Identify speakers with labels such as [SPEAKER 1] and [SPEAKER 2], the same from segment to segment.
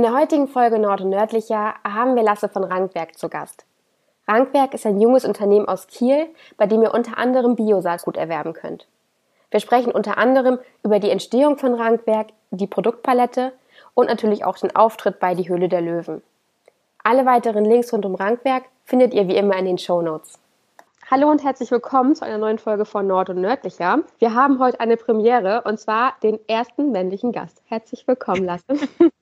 [SPEAKER 1] In der heutigen Folge Nord und Nördlicher haben wir Lasse von Rankwerk zu Gast. Rankwerk ist ein junges Unternehmen aus Kiel, bei dem ihr unter anderem Biosaatgut erwerben könnt. Wir sprechen unter anderem über die Entstehung von Rankwerk, die Produktpalette und natürlich auch den Auftritt bei Die Höhle der Löwen. Alle weiteren Links rund um Rankwerk findet ihr wie immer in den Show Notes. Hallo und herzlich willkommen zu einer neuen Folge von Nord und Nördlicher. Wir haben heute eine Premiere und zwar den ersten männlichen Gast. Herzlich willkommen, Lasse.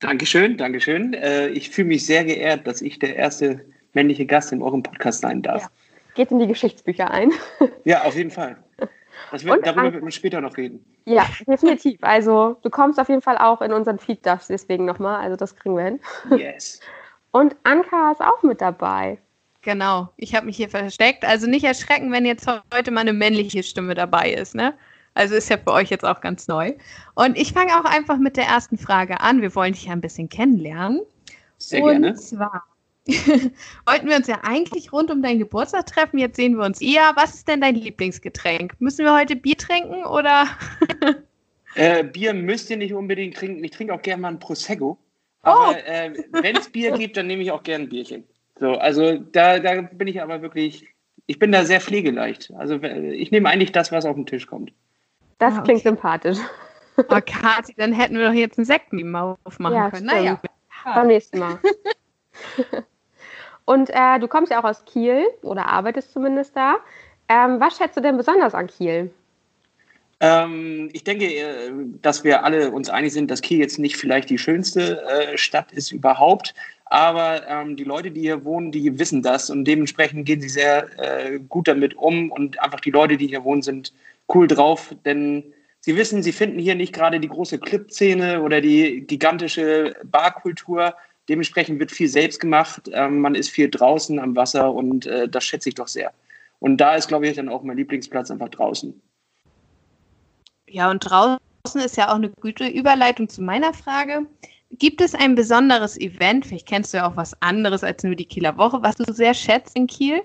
[SPEAKER 2] Dankeschön, Dankeschön. Äh, ich fühle mich sehr geehrt, dass ich der erste männliche Gast in eurem Podcast sein darf. Ja.
[SPEAKER 1] Geht in die Geschichtsbücher ein.
[SPEAKER 2] Ja, auf jeden Fall. Wird, darüber wird man später noch reden.
[SPEAKER 1] Ja, definitiv. Also du kommst auf jeden Fall auch in unseren Feed, deswegen nochmal. Also das kriegen wir hin. Yes. Und Anka ist auch mit dabei.
[SPEAKER 3] Genau, ich habe mich hier versteckt. Also nicht erschrecken, wenn jetzt heute mal eine männliche Stimme dabei ist. Ne? Also ist ja für euch jetzt auch ganz neu. Und ich fange auch einfach mit der ersten Frage an. Wir wollen dich ja ein bisschen kennenlernen.
[SPEAKER 2] Sehr Und gerne.
[SPEAKER 3] Zwar wollten wir uns ja eigentlich rund um deinen Geburtstag treffen. Jetzt sehen wir uns eher. Was ist denn dein Lieblingsgetränk? Müssen wir heute Bier trinken oder?
[SPEAKER 2] äh, Bier müsst ihr nicht unbedingt trinken. Ich trinke auch gerne mal ein Prosecco. Aber oh. äh, wenn es Bier gibt, dann nehme ich auch gerne ein Bierchen. So, also da, da bin ich aber wirklich, ich bin da sehr pflegeleicht. Also ich nehme eigentlich das, was auf den Tisch kommt.
[SPEAKER 1] Das ah, okay. klingt sympathisch.
[SPEAKER 3] Oh, Kathi, dann hätten wir doch jetzt einen Sekt aufmachen ja, können.
[SPEAKER 1] Stimmt. Naja. Beim nächsten Mal. Und äh, du kommst ja auch aus Kiel oder arbeitest zumindest da. Ähm, was schätzt du denn besonders an Kiel?
[SPEAKER 2] Ähm, ich denke, äh, dass wir alle uns einig sind, dass Kiel jetzt nicht vielleicht die schönste äh, Stadt ist überhaupt. Aber ähm, die Leute, die hier wohnen, die wissen das und dementsprechend gehen sie sehr äh, gut damit um. Und einfach die Leute, die hier wohnen, sind cool drauf, denn sie wissen, sie finden hier nicht gerade die große Clip-Szene oder die gigantische Barkultur. Dementsprechend wird viel selbst gemacht. Ähm, man ist viel draußen am Wasser und äh, das schätze ich doch sehr. Und da ist, glaube ich, dann auch mein Lieblingsplatz einfach draußen.
[SPEAKER 3] Ja, und draußen ist ja auch eine gute Überleitung zu meiner Frage. Gibt es ein besonderes Event, vielleicht kennst du ja auch was anderes als nur die Kieler Woche, was du sehr schätzt in Kiel?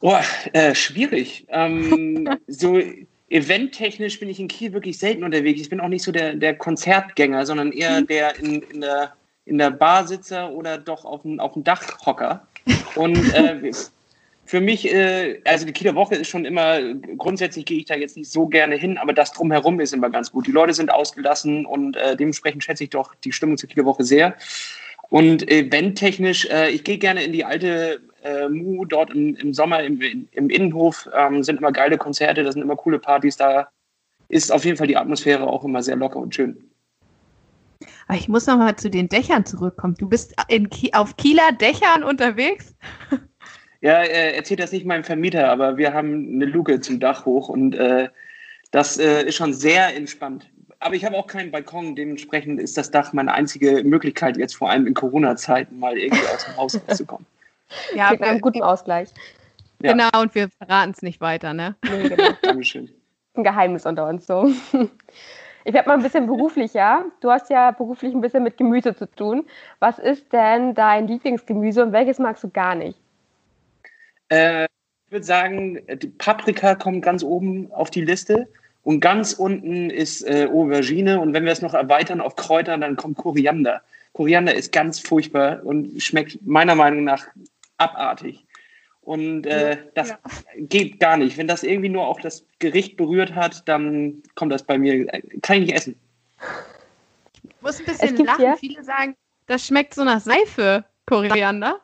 [SPEAKER 2] Oh, äh, schwierig. Ähm, so eventtechnisch bin ich in Kiel wirklich selten unterwegs. Ich bin auch nicht so der, der Konzertgänger, sondern eher mhm. der in, in, der, in der Barsitzer oder doch auf dem, auf dem Dachhocker. Und äh, für mich, äh, also die Kieler Woche ist schon immer, grundsätzlich gehe ich da jetzt nicht so gerne hin, aber das drumherum ist immer ganz gut. Die Leute sind ausgelassen und äh, dementsprechend schätze ich doch die Stimmung zur Kieler Woche sehr. Und eventtechnisch, äh, ich gehe gerne in die alte äh, Mu dort im, im Sommer im, im Innenhof. Ähm, sind immer geile Konzerte, da sind immer coole Partys. Da ist auf jeden Fall die Atmosphäre auch immer sehr locker und schön.
[SPEAKER 3] Aber ich muss noch mal zu den Dächern zurückkommen. Du bist in auf Kieler Dächern unterwegs?
[SPEAKER 2] Ja, er erzählt das nicht meinem Vermieter, aber wir haben eine Luke zum Dach hoch und äh, das äh, ist schon sehr entspannt. Aber ich habe auch keinen Balkon, dementsprechend ist das Dach meine einzige Möglichkeit, jetzt vor allem in Corona-Zeiten mal irgendwie aus dem Haus rauszukommen.
[SPEAKER 1] Ja, mit einem guten Ausgleich.
[SPEAKER 3] Ja. Genau, und wir verraten es nicht weiter, ne?
[SPEAKER 2] Nee, genau. Dankeschön.
[SPEAKER 1] Ein Geheimnis unter uns so. Ich werde mal ein bisschen beruflicher. Du hast ja beruflich ein bisschen mit Gemüse zu tun. Was ist denn dein Lieblingsgemüse und welches magst du gar nicht?
[SPEAKER 2] Äh, ich würde sagen, die Paprika kommt ganz oben auf die Liste. Und ganz unten ist äh, Aubergine. Und wenn wir es noch erweitern auf Kräuter, dann kommt Koriander. Koriander ist ganz furchtbar und schmeckt meiner Meinung nach abartig. Und äh, das ja. geht gar nicht. Wenn das irgendwie nur auch das Gericht berührt hat, dann kommt das bei mir, kann ich nicht essen.
[SPEAKER 3] Ich muss ein bisschen lachen. Ja? Viele sagen, das schmeckt so nach Seife, Koriander.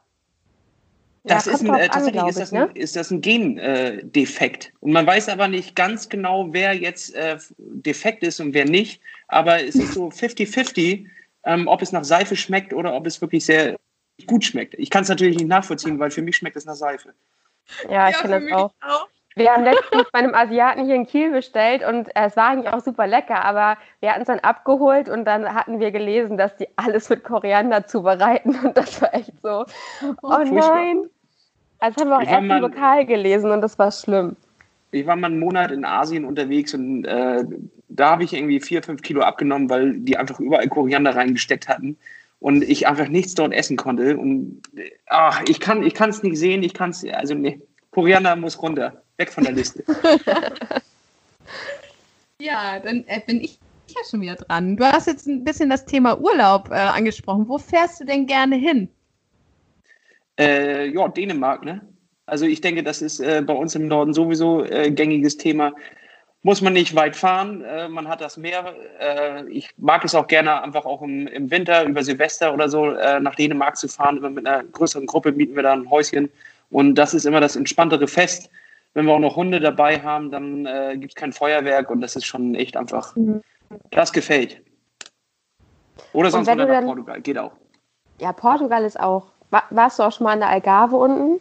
[SPEAKER 2] Das ja, ist ein, äh, tatsächlich an, ist, das ein, ne? ist das ein Gendefekt. Äh, und man weiß aber nicht ganz genau, wer jetzt äh, defekt ist und wer nicht. Aber es ist so 50-50, ähm, ob es nach Seife schmeckt oder ob es wirklich sehr gut schmeckt. Ich kann es natürlich nicht nachvollziehen, weil für mich schmeckt es nach Seife.
[SPEAKER 1] Ja, ich ja, kenne das auch. auch. Wir haben letztens bei einem Asiaten hier in Kiel bestellt und äh, es war eigentlich auch super lecker, aber wir hatten es dann abgeholt und dann hatten wir gelesen, dass die alles mit Koriander zubereiten und das war echt so, oh, oh nein. Also haben wir auch erst im Lokal gelesen und das war schlimm.
[SPEAKER 2] Ich war mal einen Monat in Asien unterwegs und äh, da habe ich irgendwie vier, fünf Kilo abgenommen, weil die einfach überall Koriander reingesteckt hatten und ich einfach nichts dort essen konnte. Und ach, ich kann es nicht sehen, ich kann es, also nee, Koriander muss runter. Weg von der Liste.
[SPEAKER 3] ja, dann äh, bin ich ja schon wieder dran. Du hast jetzt ein bisschen das Thema Urlaub äh, angesprochen. Wo fährst du denn gerne hin?
[SPEAKER 2] Äh, ja, Dänemark, ne? Also ich denke, das ist äh, bei uns im Norden sowieso äh, gängiges Thema. Muss man nicht weit fahren, äh, man hat das Meer. Äh, ich mag es auch gerne, einfach auch im, im Winter über Silvester oder so äh, nach Dänemark zu fahren. Immer mit einer größeren Gruppe mieten wir da ein Häuschen. Und das ist immer das entspanntere Fest. Wenn wir auch noch Hunde dabei haben, dann äh, gibt es kein Feuerwerk und das ist schon echt einfach, mhm. das gefällt. Oder sonst wieder nach Portugal, geht auch.
[SPEAKER 1] Ja, Portugal ist auch. Warst du auch schon mal in der Algarve unten?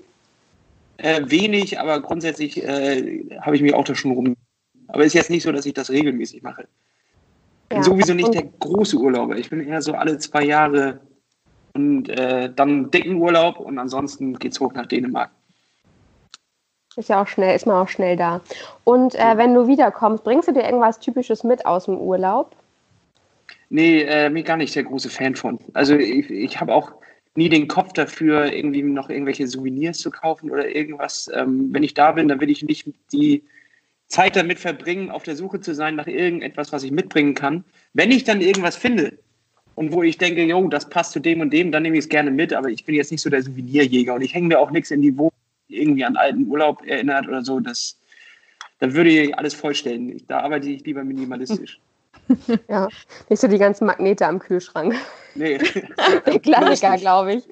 [SPEAKER 2] Äh, wenig, aber grundsätzlich äh, habe ich mich auch da schon rum. Aber ist jetzt nicht so, dass ich das regelmäßig mache. Bin ja, sowieso nicht der große Urlauber. Ich bin eher so alle zwei Jahre und äh, dann dicken Urlaub und ansonsten geht es hoch nach Dänemark.
[SPEAKER 1] Ist ja auch schnell, ist man auch schnell da. Und äh, wenn du wiederkommst, bringst du dir irgendwas Typisches mit aus dem Urlaub?
[SPEAKER 2] Nee, äh, ich gar nicht der große Fan von. Also ich, ich habe auch nie den Kopf dafür, irgendwie noch irgendwelche Souvenirs zu kaufen oder irgendwas. Ähm, wenn ich da bin, dann will ich nicht die Zeit damit verbringen, auf der Suche zu sein nach irgendetwas, was ich mitbringen kann. Wenn ich dann irgendwas finde und wo ich denke, jo, das passt zu dem und dem, dann nehme ich es gerne mit, aber ich bin jetzt nicht so der Souvenirjäger und ich hänge mir auch nichts in die Wohnung, irgendwie an alten Urlaub erinnert oder so. Das, da würde ich alles vollstellen. Da arbeite ich lieber minimalistisch.
[SPEAKER 1] ja, nicht so die ganzen Magnete am Kühlschrank. Nee. Der Klassiker, glaube ich.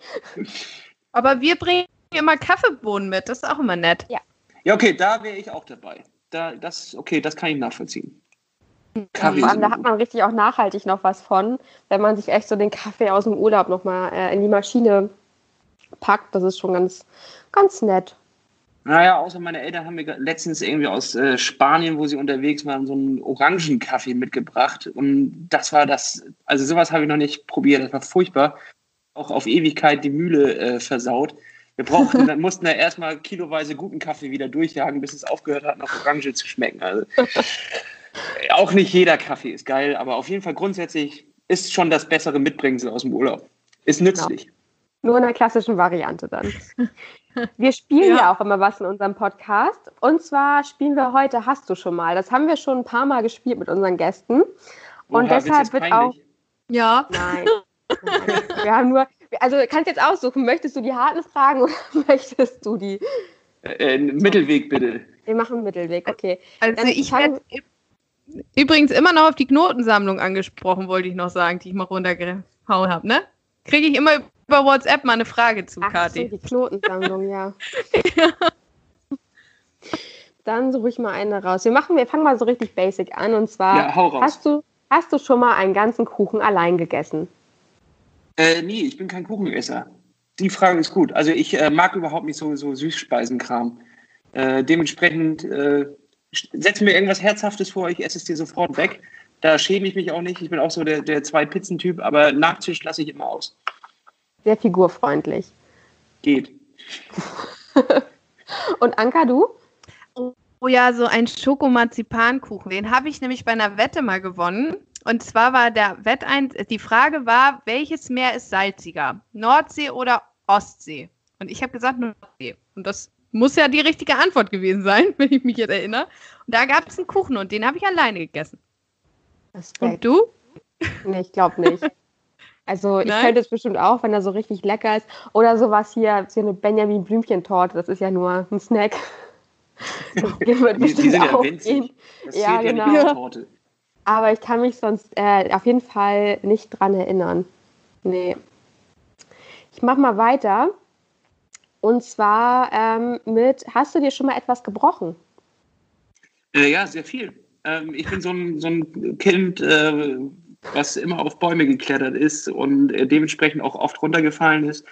[SPEAKER 3] Aber wir bringen immer Kaffeebohnen mit, das ist auch immer nett.
[SPEAKER 2] Ja. Ja, okay, da wäre ich auch dabei. Da, das, okay, das kann ich nachvollziehen.
[SPEAKER 1] Kaffee ja, da hat man richtig auch nachhaltig noch was von, wenn man sich echt so den Kaffee aus dem Urlaub nochmal äh, in die Maschine packt. Das ist schon ganz, ganz nett.
[SPEAKER 2] Naja, außer meine Eltern haben mir letztens irgendwie aus äh, Spanien, wo sie unterwegs waren, so einen Orangenkaffee mitgebracht. Und das war das, also sowas habe ich noch nicht probiert, das war furchtbar. Auch auf Ewigkeit die Mühle äh, versaut. Wir brauchten, dann mussten da erstmal kiloweise guten Kaffee wieder durchjagen, bis es aufgehört hat, nach Orange zu schmecken. Also, auch nicht jeder Kaffee ist geil, aber auf jeden Fall grundsätzlich ist schon das bessere Mitbringsel aus dem Urlaub. Ist nützlich. Genau.
[SPEAKER 1] Nur in der klassischen Variante dann. Wir spielen ja. ja. auch immer was in unserem Podcast. Und zwar spielen wir heute Hast du schon mal. Das haben wir schon ein paar Mal gespielt mit unseren Gästen. Und Oha, deshalb wird auch.
[SPEAKER 3] Ja.
[SPEAKER 1] Nein. Nein. Wir haben nur. Also kannst jetzt aussuchen, möchtest du die harten Fragen oder möchtest du die.
[SPEAKER 2] Äh, Mittelweg bitte.
[SPEAKER 1] Wir machen Mittelweg, okay.
[SPEAKER 3] Also Dann ich werde übrigens immer noch auf die Knotensammlung angesprochen, wollte ich noch sagen, die ich mal runtergehauen habe, ne? Kriege ich immer über WhatsApp mal eine Frage zu, Ach, Kathi.
[SPEAKER 1] So, die Knotensammlung, ja. ja. Dann suche ich mal eine raus. Wir machen, wir fangen mal so richtig basic an und zwar ja, hau raus. hast du hast du schon mal einen ganzen Kuchen allein gegessen?
[SPEAKER 2] Äh, nee, ich bin kein Kuchenesser. Die Frage ist gut. Also ich äh, mag überhaupt nicht so, so Süßspeisenkram. Äh, dementsprechend äh, setz mir irgendwas Herzhaftes vor, ich esse es dir sofort weg. Da schäme ich mich auch nicht. Ich bin auch so der, der Zwei-Pizzen-Typ, aber Nachtisch lasse ich immer aus
[SPEAKER 1] sehr figurfreundlich.
[SPEAKER 2] Geht.
[SPEAKER 1] Und Anka, du?
[SPEAKER 3] Oh ja, so ein Schokomarzipankuchen. Den habe ich nämlich bei einer Wette mal gewonnen. Und zwar war der Wettein, die Frage war, welches Meer ist salziger? Nordsee oder Ostsee? Und ich habe gesagt Nordsee. Und das muss ja die richtige Antwort gewesen sein, wenn ich mich jetzt erinnere. Und da gab es einen Kuchen und den habe ich alleine gegessen.
[SPEAKER 1] Respekt. Und du? Nee, ich glaube nicht. Also ich könnte es bestimmt auch, wenn er so richtig lecker ist. Oder sowas hier, so eine Benjamin Blümchen-Torte, das ist ja nur ein Snack.
[SPEAKER 2] Die, die sind ja winzig. Das ja, genau. Ja Torte.
[SPEAKER 1] Aber ich kann mich sonst äh, auf jeden Fall nicht dran erinnern. Nee. Ich mach mal weiter. Und zwar ähm, mit, hast du dir schon mal etwas gebrochen?
[SPEAKER 2] Äh, ja, sehr viel. Ähm, ich bin so ein, so ein Kind, äh, was immer auf Bäume geklettert ist und äh, dementsprechend auch oft runtergefallen ist.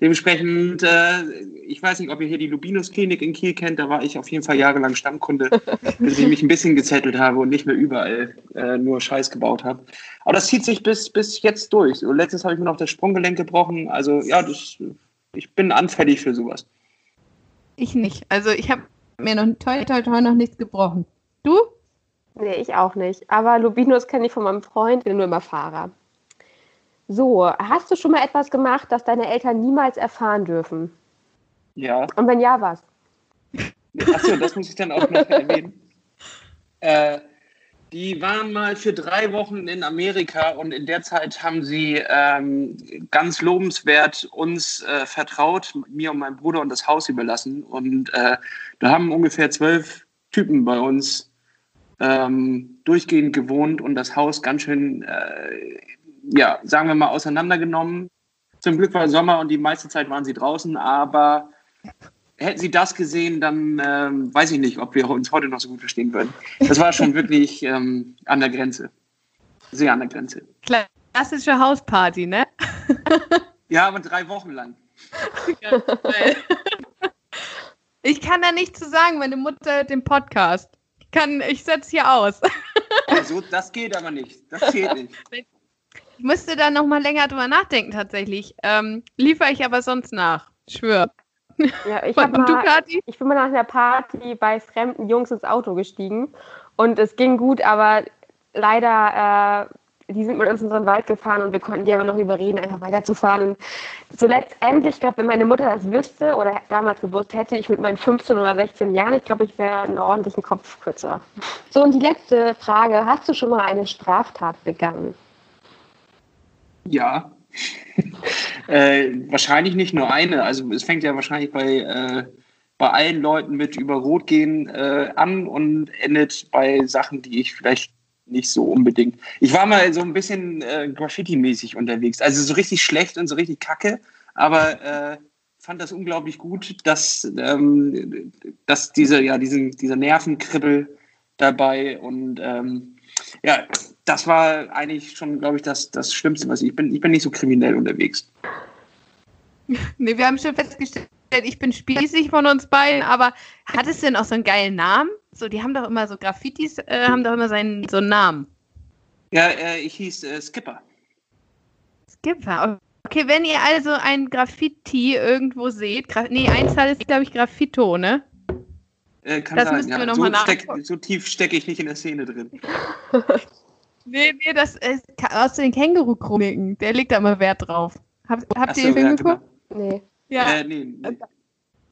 [SPEAKER 2] Dementsprechend, äh, ich weiß nicht, ob ihr hier die Lubinus-Klinik in Kiel kennt, da war ich auf jeden Fall jahrelang Stammkunde, bis ich mich ein bisschen gezettelt habe und nicht mehr überall äh, nur Scheiß gebaut habe. Aber das zieht sich bis, bis jetzt durch. So, letztens habe ich mir noch das Sprunggelenk gebrochen. Also ja, das, ich bin anfällig für sowas.
[SPEAKER 3] Ich nicht. Also ich habe mir noch toll, toll, toll noch nichts gebrochen. Du?
[SPEAKER 1] Nee, ich auch nicht. Aber Lubinos kenne ich von meinem Freund, bin nur immer Fahrer. So, hast du schon mal etwas gemacht, das deine Eltern niemals erfahren dürfen?
[SPEAKER 2] Ja.
[SPEAKER 1] Und wenn ja, was?
[SPEAKER 2] Achso, das muss ich dann auch noch erwähnen. Äh, Die waren mal für drei Wochen in Amerika und in der Zeit haben sie ähm, ganz lobenswert uns äh, vertraut, mir und meinem Bruder und das Haus überlassen. Und äh, da haben ungefähr zwölf Typen bei uns ähm, durchgehend gewohnt und das Haus ganz schön, äh, ja, sagen wir mal, auseinandergenommen. Zum Glück war Sommer und die meiste Zeit waren sie draußen, aber hätten sie das gesehen, dann ähm, weiß ich nicht, ob wir uns heute noch so gut verstehen würden. Das war schon wirklich ähm, an der Grenze. Sehr an der Grenze.
[SPEAKER 3] Klassische Hausparty, ne?
[SPEAKER 2] ja, aber drei Wochen lang.
[SPEAKER 3] ich kann da nichts zu sagen, meine Mutter den Podcast. Ich kann, ich setze hier aus.
[SPEAKER 2] Also, das geht aber nicht. Das geht nicht.
[SPEAKER 3] Ich müsste da noch mal länger drüber nachdenken tatsächlich. Ähm, liefere ich aber sonst nach. Schwör.
[SPEAKER 1] Ja, ich, mal, du, ich bin mal nach einer Party bei fremden Jungs ins Auto gestiegen und es ging gut, aber leider, äh, die sind mit uns in einen Wald gefahren und wir konnten die aber noch überreden, einfach weiterzufahren. Und so letztendlich, ich glaube, wenn meine Mutter das wüsste oder damals gewusst hätte, ich mit meinen 15 oder 16 Jahren, ich glaube, ich wäre einen ordentlichen Kopf kürzer. So, und die letzte Frage, hast du schon mal eine Straftat begangen?
[SPEAKER 2] Ja. äh, wahrscheinlich nicht nur eine. Also es fängt ja wahrscheinlich bei, äh, bei allen Leuten mit über Rot gehen äh, an und endet bei Sachen, die ich vielleicht nicht so unbedingt. Ich war mal so ein bisschen äh, Graffiti-mäßig unterwegs. Also so richtig schlecht und so richtig kacke, aber äh, fand das unglaublich gut, dass, ähm, dass diese, ja, diesen, dieser Nervenkribbel dabei und ähm, ja, das war eigentlich schon, glaube ich, das, das Schlimmste, was ich, bin. Ich bin nicht so kriminell unterwegs.
[SPEAKER 3] Nee, wir haben schon festgestellt, ich bin spießig von uns beiden, aber hat es denn auch so einen geilen Namen? So, die haben doch immer so Graffitis, äh, haben doch immer seinen, so einen Namen.
[SPEAKER 2] Ja, äh, ich hieß äh, Skipper.
[SPEAKER 3] Skipper, okay, wenn ihr also ein Graffiti irgendwo seht, Gra nee, Einzahl ist, glaube ich, Graffito, ne?
[SPEAKER 2] Äh, kann das sein, müssen ja. wir nochmal so, steck, so tief stecke ich nicht in der Szene drin.
[SPEAKER 3] nee, nee, das ist aus den Känguru-Chroniken. Der legt da immer Wert drauf. Hab, habt so, ihr den Film ja, geguckt?
[SPEAKER 1] Genau. Nee.
[SPEAKER 3] Ja. Äh, nee, nee.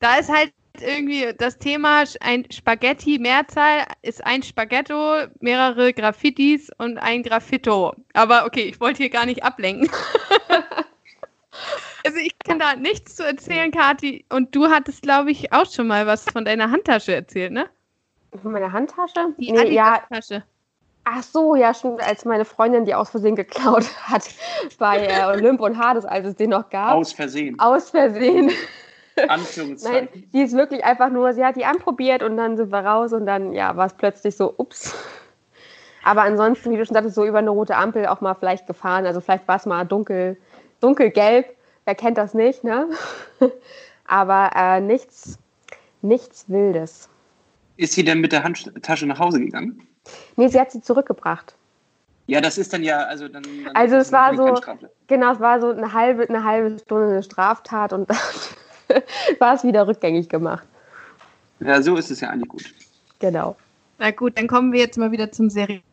[SPEAKER 3] Da ist halt irgendwie das Thema, ein Spaghetti Mehrzahl ist ein Spaghetto, mehrere Graffitis und ein Graffito. Aber okay, ich wollte hier gar nicht ablenken. also ich kann da nichts zu erzählen, Kathi. Und du hattest, glaube ich, auch schon mal was von deiner Handtasche erzählt, ne?
[SPEAKER 1] Von meiner Handtasche?
[SPEAKER 3] Die nee, Adidas-Tasche.
[SPEAKER 1] Ach so, ja, schon als meine Freundin die aus Versehen geklaut hat bei äh, Olymp und Hades, als es den noch gab.
[SPEAKER 2] Aus Versehen.
[SPEAKER 1] Aus Versehen.
[SPEAKER 2] Anführungszeichen.
[SPEAKER 1] Nein, die ist wirklich einfach nur, sie hat die anprobiert und dann sind wir raus und dann, ja, war es plötzlich so, ups. Aber ansonsten, wie du schon sagtest, so über eine rote Ampel auch mal vielleicht gefahren. Also vielleicht war es mal dunkel, dunkelgelb. Wer kennt das nicht, ne? Aber äh, nichts, nichts Wildes.
[SPEAKER 2] Ist sie denn mit der Handtasche nach Hause gegangen?
[SPEAKER 1] Nee, sie hat sie zurückgebracht.
[SPEAKER 2] Ja, das ist dann ja, also dann. dann
[SPEAKER 1] also es war so, genau, es war so eine halbe, eine halbe Stunde eine Straftat und dann war es wieder rückgängig gemacht.
[SPEAKER 2] Ja, so ist es ja eigentlich gut.
[SPEAKER 1] Genau.
[SPEAKER 3] Na gut, dann kommen wir jetzt mal wieder zum seriösen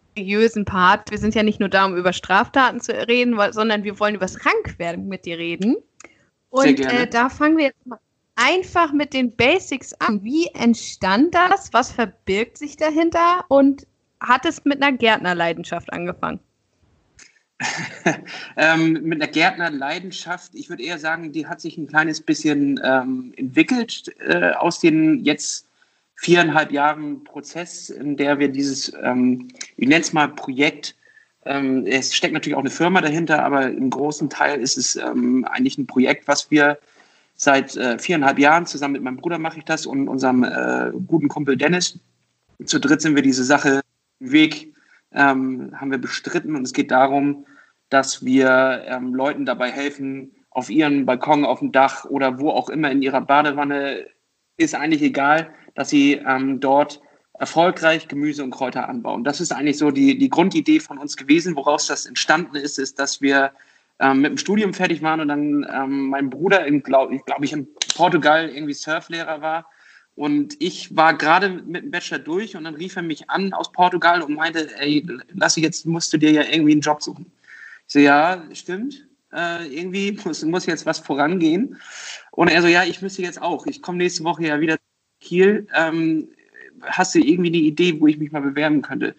[SPEAKER 3] Part. Wir sind ja nicht nur da, um über Straftaten zu reden, sondern wir wollen über das Rankwerden mit dir reden. Und äh, da fangen wir jetzt mal einfach mit den Basics an. Wie entstand das? Was verbirgt sich dahinter? Und hat es mit einer Gärtnerleidenschaft angefangen?
[SPEAKER 2] ähm, mit einer Gärtnerleidenschaft, ich würde eher sagen, die hat sich ein kleines bisschen ähm, entwickelt äh, aus den jetzt viereinhalb Jahren Prozess, in der wir dieses, ähm, ich nenne es mal Projekt, ähm, es steckt natürlich auch eine Firma dahinter, aber im großen Teil ist es ähm, eigentlich ein Projekt, was wir seit äh, viereinhalb Jahren zusammen mit meinem Bruder mache ich das und unserem äh, guten Kumpel Dennis. Zu dritt sind wir diese Sache Weg ähm, haben wir bestritten und es geht darum, dass wir ähm, Leuten dabei helfen, auf ihren Balkon, auf dem Dach oder wo auch immer in ihrer Badewanne, ist eigentlich egal, dass sie ähm, dort erfolgreich Gemüse und Kräuter anbauen. Das ist eigentlich so die, die Grundidee von uns gewesen. Woraus das entstanden ist, ist, dass wir ähm, mit dem Studium fertig waren und dann ähm, mein Bruder, glaube glaub ich, in Portugal irgendwie Surflehrer war und ich war gerade mit dem Bachelor durch und dann rief er mich an aus Portugal und meinte, ey, Lassi, jetzt musst du dir ja irgendwie einen Job suchen. Ich so, ja, stimmt. Äh, irgendwie muss, muss jetzt was vorangehen. Und er so, ja, ich müsste jetzt auch. Ich komme nächste Woche ja wieder Kiel. Ähm, hast du irgendwie eine Idee, wo ich mich mal bewerben könnte?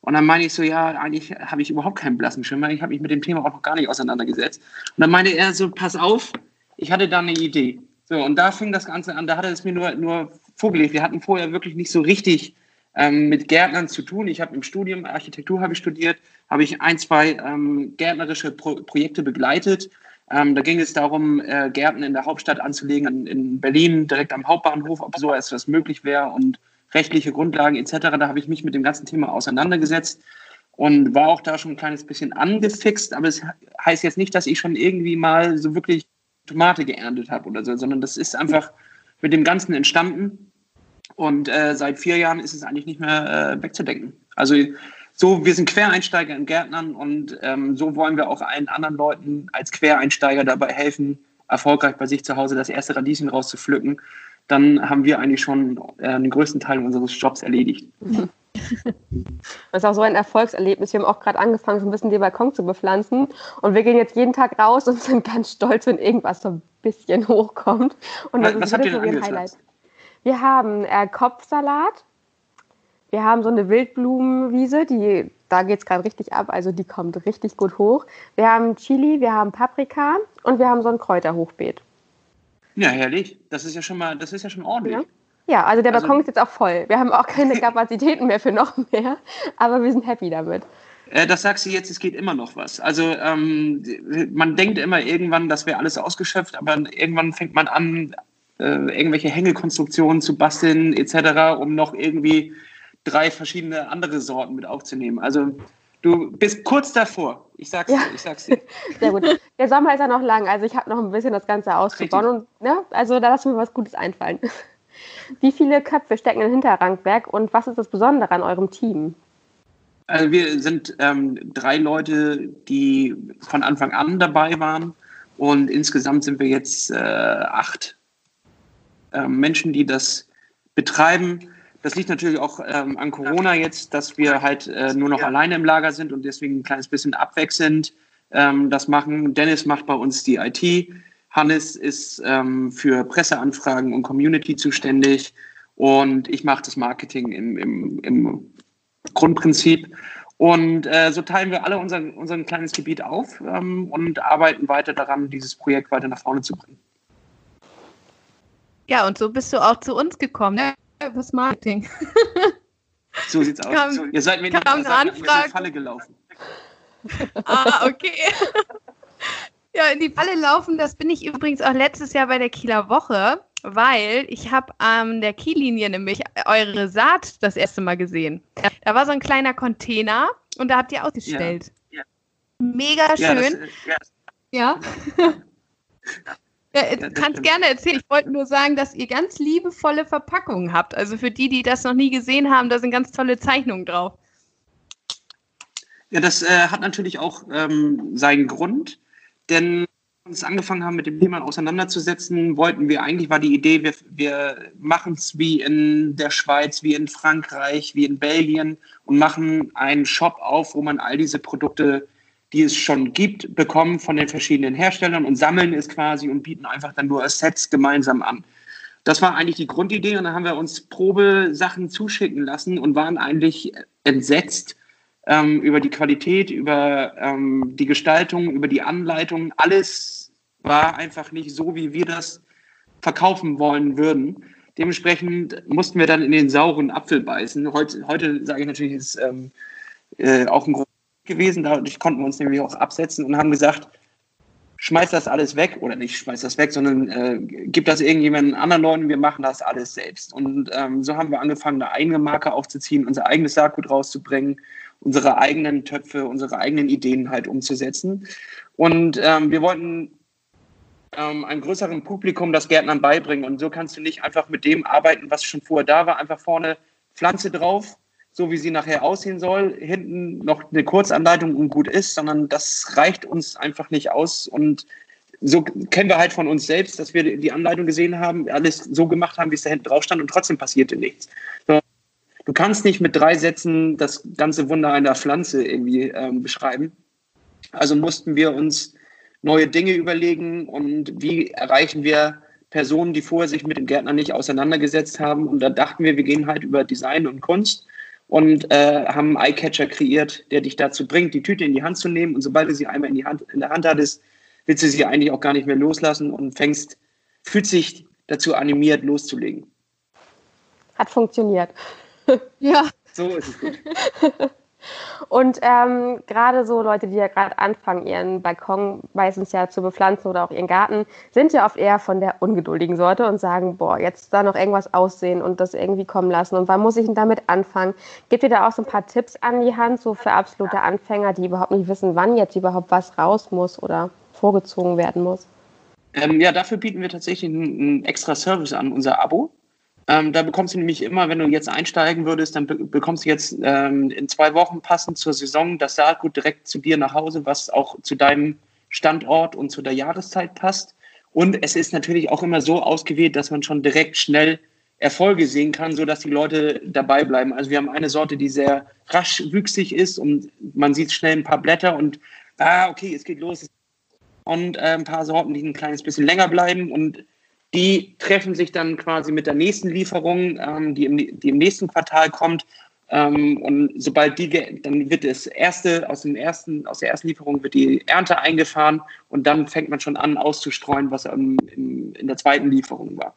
[SPEAKER 2] Und dann meine ich so, ja, eigentlich habe ich überhaupt keinen blassen Schimmer. Ich habe mich mit dem Thema auch noch gar nicht auseinandergesetzt. Und dann meinte er so, pass auf, ich hatte da eine Idee. So, und da fing das Ganze an, da hat er es mir nur, nur vorgelegt. Wir hatten vorher wirklich nicht so richtig ähm, mit Gärtnern zu tun. Ich habe im Studium, Architektur habe ich studiert, habe ich ein, zwei ähm, gärtnerische Pro Projekte begleitet. Ähm, da ging es darum, äh, Gärten in der Hauptstadt anzulegen, in, in Berlin, direkt am Hauptbahnhof, ob so etwas möglich wäre und rechtliche Grundlagen etc. Da habe ich mich mit dem ganzen Thema auseinandergesetzt und war auch da schon ein kleines bisschen angefixt, aber es heißt jetzt nicht, dass ich schon irgendwie mal so wirklich Tomate geerntet habe oder so, sondern das ist einfach mit dem Ganzen entstanden und äh, seit vier Jahren ist es eigentlich nicht mehr äh, wegzudenken. Also so, wir sind Quereinsteiger in Gärtnern und ähm, so wollen wir auch allen anderen Leuten als Quereinsteiger dabei helfen, erfolgreich bei sich zu Hause das erste Radieschen rauszupflücken dann haben wir eigentlich schon äh, den größten Teil unseres Jobs erledigt.
[SPEAKER 1] Das ist auch so ein Erfolgserlebnis. Wir haben auch gerade angefangen, so ein bisschen den Balkon zu bepflanzen. Und wir gehen jetzt jeden Tag raus und sind ganz stolz, wenn irgendwas so ein bisschen hochkommt. Und das
[SPEAKER 2] was,
[SPEAKER 1] ist
[SPEAKER 2] was habt ihr
[SPEAKER 1] so
[SPEAKER 2] denn
[SPEAKER 1] ein Highlight. Wir haben äh, Kopfsalat. Wir haben so eine Wildblumenwiese, die, da geht es gerade richtig ab, also die kommt richtig gut hoch. Wir haben Chili, wir haben Paprika und wir haben so ein Kräuterhochbeet.
[SPEAKER 2] Ja, herrlich. Das ist ja schon mal, das ist ja schon ordentlich.
[SPEAKER 1] Ja. Ja, also der Balkon also, ist jetzt auch voll. Wir haben auch keine Kapazitäten mehr für noch mehr, aber wir sind happy damit.
[SPEAKER 2] Äh, das sagst du jetzt, es geht immer noch was. Also ähm, man denkt immer irgendwann, das wäre alles ausgeschöpft, aber irgendwann fängt man an, äh, irgendwelche Hängekonstruktionen zu basteln etc., um noch irgendwie drei verschiedene andere Sorten mit aufzunehmen. Also Du bist kurz davor. Ich sag's ja. dir, ich sag's dir.
[SPEAKER 1] Sehr gut. Der Sommer ist ja noch lang, also ich habe noch ein bisschen das Ganze auszubauen. Und, ja, ne, also da lassen wir was Gutes einfallen. Wie viele Köpfe stecken in Hinterrankwerk und was ist das Besondere an eurem Team?
[SPEAKER 2] Also wir sind ähm, drei Leute, die von Anfang an dabei waren und insgesamt sind wir jetzt äh, acht äh, Menschen, die das betreiben. Das liegt natürlich auch ähm, an Corona jetzt, dass wir halt äh, nur noch ja. alleine im Lager sind und deswegen ein kleines bisschen abwechselnd ähm, das machen. Dennis macht bei uns die IT. Hannes ist ähm, für Presseanfragen und Community zuständig und ich mache das Marketing im, im, im Grundprinzip. Und äh, so teilen wir alle unser, unser kleines Gebiet auf ähm, und arbeiten weiter daran, dieses Projekt weiter nach vorne zu bringen.
[SPEAKER 3] Ja, und so bist du auch zu uns gekommen. Ne? Übers Marketing.
[SPEAKER 2] So sieht's aus. Kam, so, ihr seid mir
[SPEAKER 3] kam in
[SPEAKER 2] die Falle gelaufen.
[SPEAKER 3] Ah, okay. Ja, in die Falle laufen, das bin ich übrigens auch letztes Jahr bei der Kieler Woche, weil ich habe an der Kiellinie nämlich eure Saat das erste Mal gesehen. Da war so ein kleiner Container und da habt ihr ausgestellt. Ja. Mega schön. Ja, das, ja. ja. Ja, du kannst gerne erzählen. Ich wollte nur sagen, dass ihr ganz liebevolle Verpackungen habt. Also für die, die das noch nie gesehen haben, da sind ganz tolle Zeichnungen drauf.
[SPEAKER 2] Ja, das äh, hat natürlich auch ähm, seinen Grund, denn als wir uns angefangen haben, mit dem Thema auseinanderzusetzen, wollten wir eigentlich, war die Idee, wir, wir machen es wie in der Schweiz, wie in Frankreich, wie in Belgien und machen einen Shop auf, wo man all diese Produkte die es schon gibt, bekommen von den verschiedenen Herstellern und sammeln es quasi und bieten einfach dann nur Sets gemeinsam an. Das war eigentlich die Grundidee und dann haben wir uns Probesachen zuschicken lassen und waren eigentlich entsetzt ähm, über die Qualität, über ähm, die Gestaltung, über die Anleitung. Alles war einfach nicht so, wie wir das verkaufen wollen würden. Dementsprechend mussten wir dann in den sauren Apfel beißen. Heute, heute sage ich natürlich, ist ähm, äh, auch ein gewesen. Dadurch konnten wir uns nämlich auch absetzen und haben gesagt, schmeiß das alles weg oder nicht schmeiß das weg, sondern äh, gib das irgendjemanden anderen Leuten, wir machen das alles selbst. Und ähm, so haben wir angefangen, eine eigene Marke aufzuziehen, unser eigenes Saatgut rauszubringen, unsere eigenen Töpfe, unsere eigenen Ideen halt umzusetzen. Und ähm, wir wollten ähm, einem größeren Publikum das Gärtnern beibringen. Und so kannst du nicht einfach mit dem arbeiten, was schon vorher da war, einfach vorne Pflanze drauf, so wie sie nachher aussehen soll, hinten noch eine Kurzanleitung und gut ist, sondern das reicht uns einfach nicht aus. Und so kennen wir halt von uns selbst, dass wir die Anleitung gesehen haben, alles so gemacht haben, wie es da hinten drauf stand und trotzdem passierte nichts. Du kannst nicht mit drei Sätzen das ganze Wunder einer Pflanze irgendwie ähm, beschreiben. Also mussten wir uns neue Dinge überlegen und wie erreichen wir Personen, die vorher sich mit dem Gärtner nicht auseinandergesetzt haben. Und da dachten wir, wir gehen halt über Design und Kunst und äh, haben einen Eyecatcher kreiert, der dich dazu bringt, die Tüte in die Hand zu nehmen. Und sobald du sie einmal in, die Hand, in der Hand hattest, willst du sie eigentlich auch gar nicht mehr loslassen und fängst, fühlt sich dazu animiert, loszulegen.
[SPEAKER 1] Hat funktioniert.
[SPEAKER 3] Ja.
[SPEAKER 2] So ist es gut.
[SPEAKER 1] Und ähm, gerade so Leute, die ja gerade anfangen, ihren Balkon meistens ja zu bepflanzen oder auch ihren Garten, sind ja oft eher von der ungeduldigen Sorte und sagen, boah, jetzt da noch irgendwas aussehen und das irgendwie kommen lassen. Und wann muss ich denn damit anfangen? Gibt ihr da auch so ein paar Tipps an die Hand, so für absolute Anfänger, die überhaupt nicht wissen, wann jetzt überhaupt was raus muss oder vorgezogen werden muss?
[SPEAKER 2] Ähm, ja, dafür bieten wir tatsächlich einen, einen extra Service an, unser Abo. Ähm, da bekommst du nämlich immer, wenn du jetzt einsteigen würdest, dann be bekommst du jetzt ähm, in zwei Wochen passend zur Saison das Saatgut direkt zu dir nach Hause, was auch zu deinem Standort und zu der Jahreszeit passt. Und es ist natürlich auch immer so ausgewählt, dass man schon direkt schnell Erfolge sehen kann, sodass die Leute dabei bleiben. Also wir haben eine Sorte, die sehr rasch wüchsig ist und man sieht schnell ein paar Blätter und ah, okay, es geht los. Und äh, ein paar Sorten, die ein kleines bisschen länger bleiben und die treffen sich dann quasi mit der nächsten Lieferung, ähm, die, im, die im nächsten Quartal kommt. Ähm, und sobald die, dann wird das erste, aus dem ersten, aus der ersten Lieferung wird die Ernte eingefahren und dann fängt man schon an auszustreuen, was im, im, in der zweiten Lieferung war.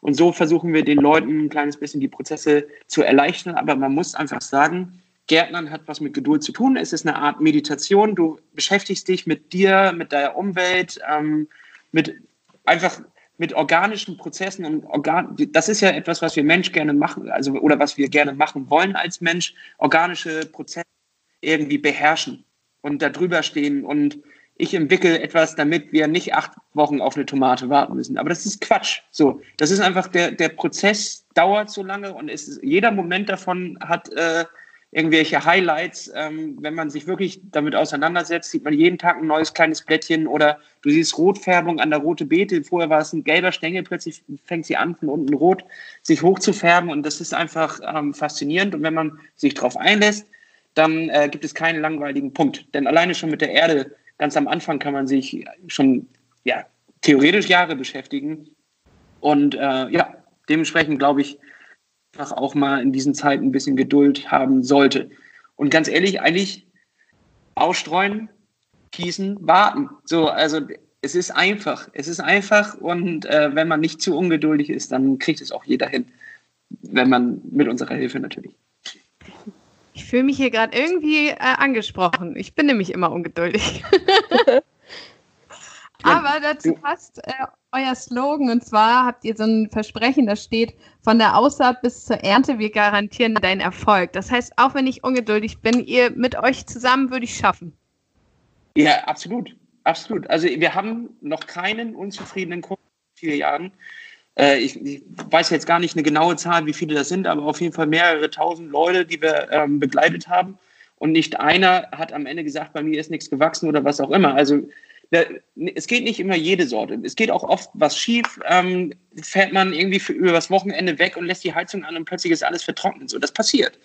[SPEAKER 2] Und so versuchen wir den Leuten ein kleines bisschen die Prozesse zu erleichtern. Aber man muss einfach sagen, Gärtnern hat was mit Geduld zu tun. Es ist eine Art Meditation. Du beschäftigst dich mit dir, mit deiner Umwelt, ähm, mit einfach mit organischen Prozessen und organ das ist ja etwas, was wir Mensch gerne machen, also oder was wir gerne machen wollen als Mensch, organische Prozesse irgendwie beherrschen und da drüber stehen und ich entwickle etwas, damit wir nicht acht Wochen auf eine Tomate warten müssen. Aber das ist Quatsch. So, das ist einfach der der Prozess dauert so lange und es jeder Moment davon hat äh, irgendwelche Highlights. Ähm, wenn man sich wirklich damit auseinandersetzt, sieht man jeden Tag ein neues kleines Blättchen oder du siehst Rotfärbung an der rote Beete. Vorher war es ein gelber Stängel, plötzlich fängt sie an, von unten rot sich hochzufärben und das ist einfach ähm, faszinierend. Und wenn man sich darauf einlässt, dann äh, gibt es keinen langweiligen Punkt. Denn alleine schon mit der Erde, ganz am Anfang kann man sich schon ja, theoretisch Jahre beschäftigen. Und äh, ja, dementsprechend glaube ich, einfach auch mal in diesen Zeiten ein bisschen Geduld haben sollte. Und ganz ehrlich, eigentlich ausstreuen, gießen, warten. So, also es ist einfach. Es ist einfach und äh, wenn man nicht zu ungeduldig ist, dann kriegt es auch jeder hin. Wenn man mit unserer Hilfe natürlich.
[SPEAKER 3] Ich fühle mich hier gerade irgendwie äh, angesprochen. Ich bin nämlich immer ungeduldig. Aber dazu passt äh, euer Slogan und zwar habt ihr so ein Versprechen, das steht, von der Aussaat bis zur Ernte, wir garantieren deinen Erfolg. Das heißt, auch wenn ich ungeduldig bin, ihr mit euch zusammen würde ich schaffen.
[SPEAKER 2] Ja, absolut. Absolut. Also wir haben noch keinen unzufriedenen Kunden in vier Jahren. Äh, ich, ich, weiß jetzt gar nicht eine genaue Zahl, wie viele das sind, aber auf jeden Fall mehrere tausend Leute, die wir ähm, begleitet haben. Und nicht einer hat am Ende gesagt, bei mir ist nichts gewachsen oder was auch immer. Also es geht nicht immer jede Sorte. Es geht auch oft was schief. Ähm, fährt man irgendwie für, über das Wochenende weg und lässt die Heizung an und plötzlich ist alles vertrocknet. So, das passiert.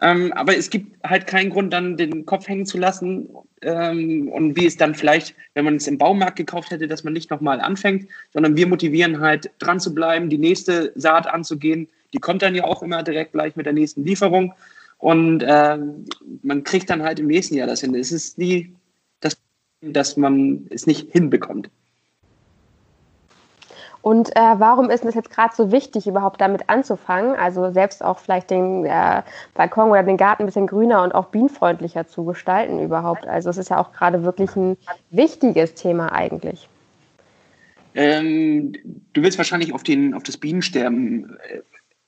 [SPEAKER 2] Ähm, aber es gibt halt keinen Grund, dann den Kopf hängen zu lassen. Ähm, und wie es dann vielleicht, wenn man es im Baumarkt gekauft hätte, dass man nicht nochmal anfängt, sondern wir motivieren halt dran zu bleiben, die nächste Saat anzugehen. Die kommt dann ja auch immer direkt gleich mit der nächsten Lieferung. Und äh, man kriegt dann halt im nächsten Jahr das hin. Es ist die dass man es nicht hinbekommt.
[SPEAKER 1] Und äh, warum ist es jetzt gerade so wichtig, überhaupt damit anzufangen? Also selbst auch vielleicht den äh, Balkon oder den Garten ein bisschen grüner und auch bienenfreundlicher zu gestalten überhaupt. Also es ist ja auch gerade wirklich ein wichtiges Thema eigentlich.
[SPEAKER 2] Ähm, du willst wahrscheinlich auf, den, auf das Bienensterben äh,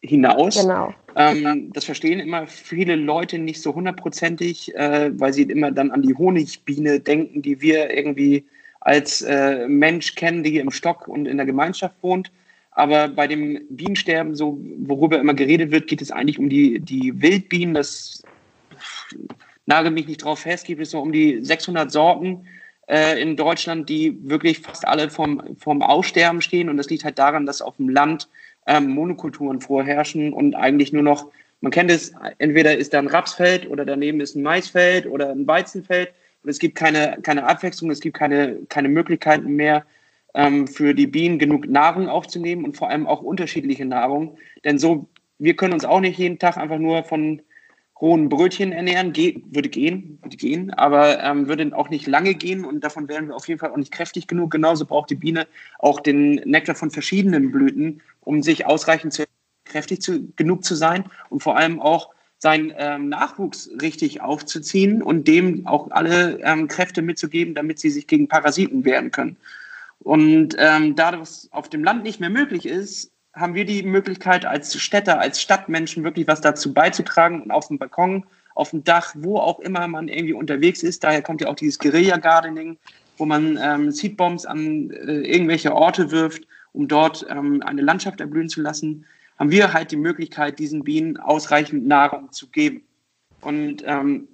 [SPEAKER 2] hinaus.
[SPEAKER 1] Genau.
[SPEAKER 2] Ähm, das verstehen immer viele Leute nicht so hundertprozentig, äh, weil sie immer dann an die Honigbiene denken, die wir irgendwie als äh, Mensch kennen, die hier im Stock und in der Gemeinschaft wohnt. Aber bei dem Bienensterben, so worüber immer geredet wird, geht es eigentlich um die, die Wildbienen. Das nagel mich nicht drauf fest, gibt es so um die 600 Sorten äh, in Deutschland, die wirklich fast alle vom, vom Aussterben stehen. Und das liegt halt daran, dass auf dem Land ähm, Monokulturen vorherrschen und eigentlich nur noch, man kennt es, entweder ist da ein Rapsfeld oder daneben ist ein Maisfeld oder ein Weizenfeld und es gibt keine, keine Abwechslung, es gibt keine, keine Möglichkeiten mehr ähm, für die Bienen genug Nahrung aufzunehmen und vor allem auch unterschiedliche Nahrung. Denn so, wir können uns auch nicht jeden Tag einfach nur von rohen Brötchen ernähren. Ge würde gehen, würde gehen, aber ähm, würde auch nicht lange gehen und davon wären wir auf jeden Fall auch nicht kräftig genug. Genauso braucht die Biene auch den Nektar von verschiedenen Blüten, um sich ausreichend zu, kräftig zu, genug zu sein und vor allem auch seinen ähm, Nachwuchs richtig aufzuziehen und dem auch alle ähm, Kräfte mitzugeben, damit sie sich gegen Parasiten wehren können. Und ähm, da das auf dem Land nicht mehr möglich ist, haben wir die Möglichkeit als Städter, als Stadtmenschen wirklich was dazu beizutragen und auf dem Balkon, auf dem Dach, wo auch immer man irgendwie unterwegs ist. Daher kommt ja auch dieses Guerilla-Gardening, wo man ähm, Seedbombs an äh, irgendwelche Orte wirft, um dort ähm, eine Landschaft erblühen zu lassen haben wir halt die Möglichkeit, diesen Bienen ausreichend Nahrung zu geben. Und ähm,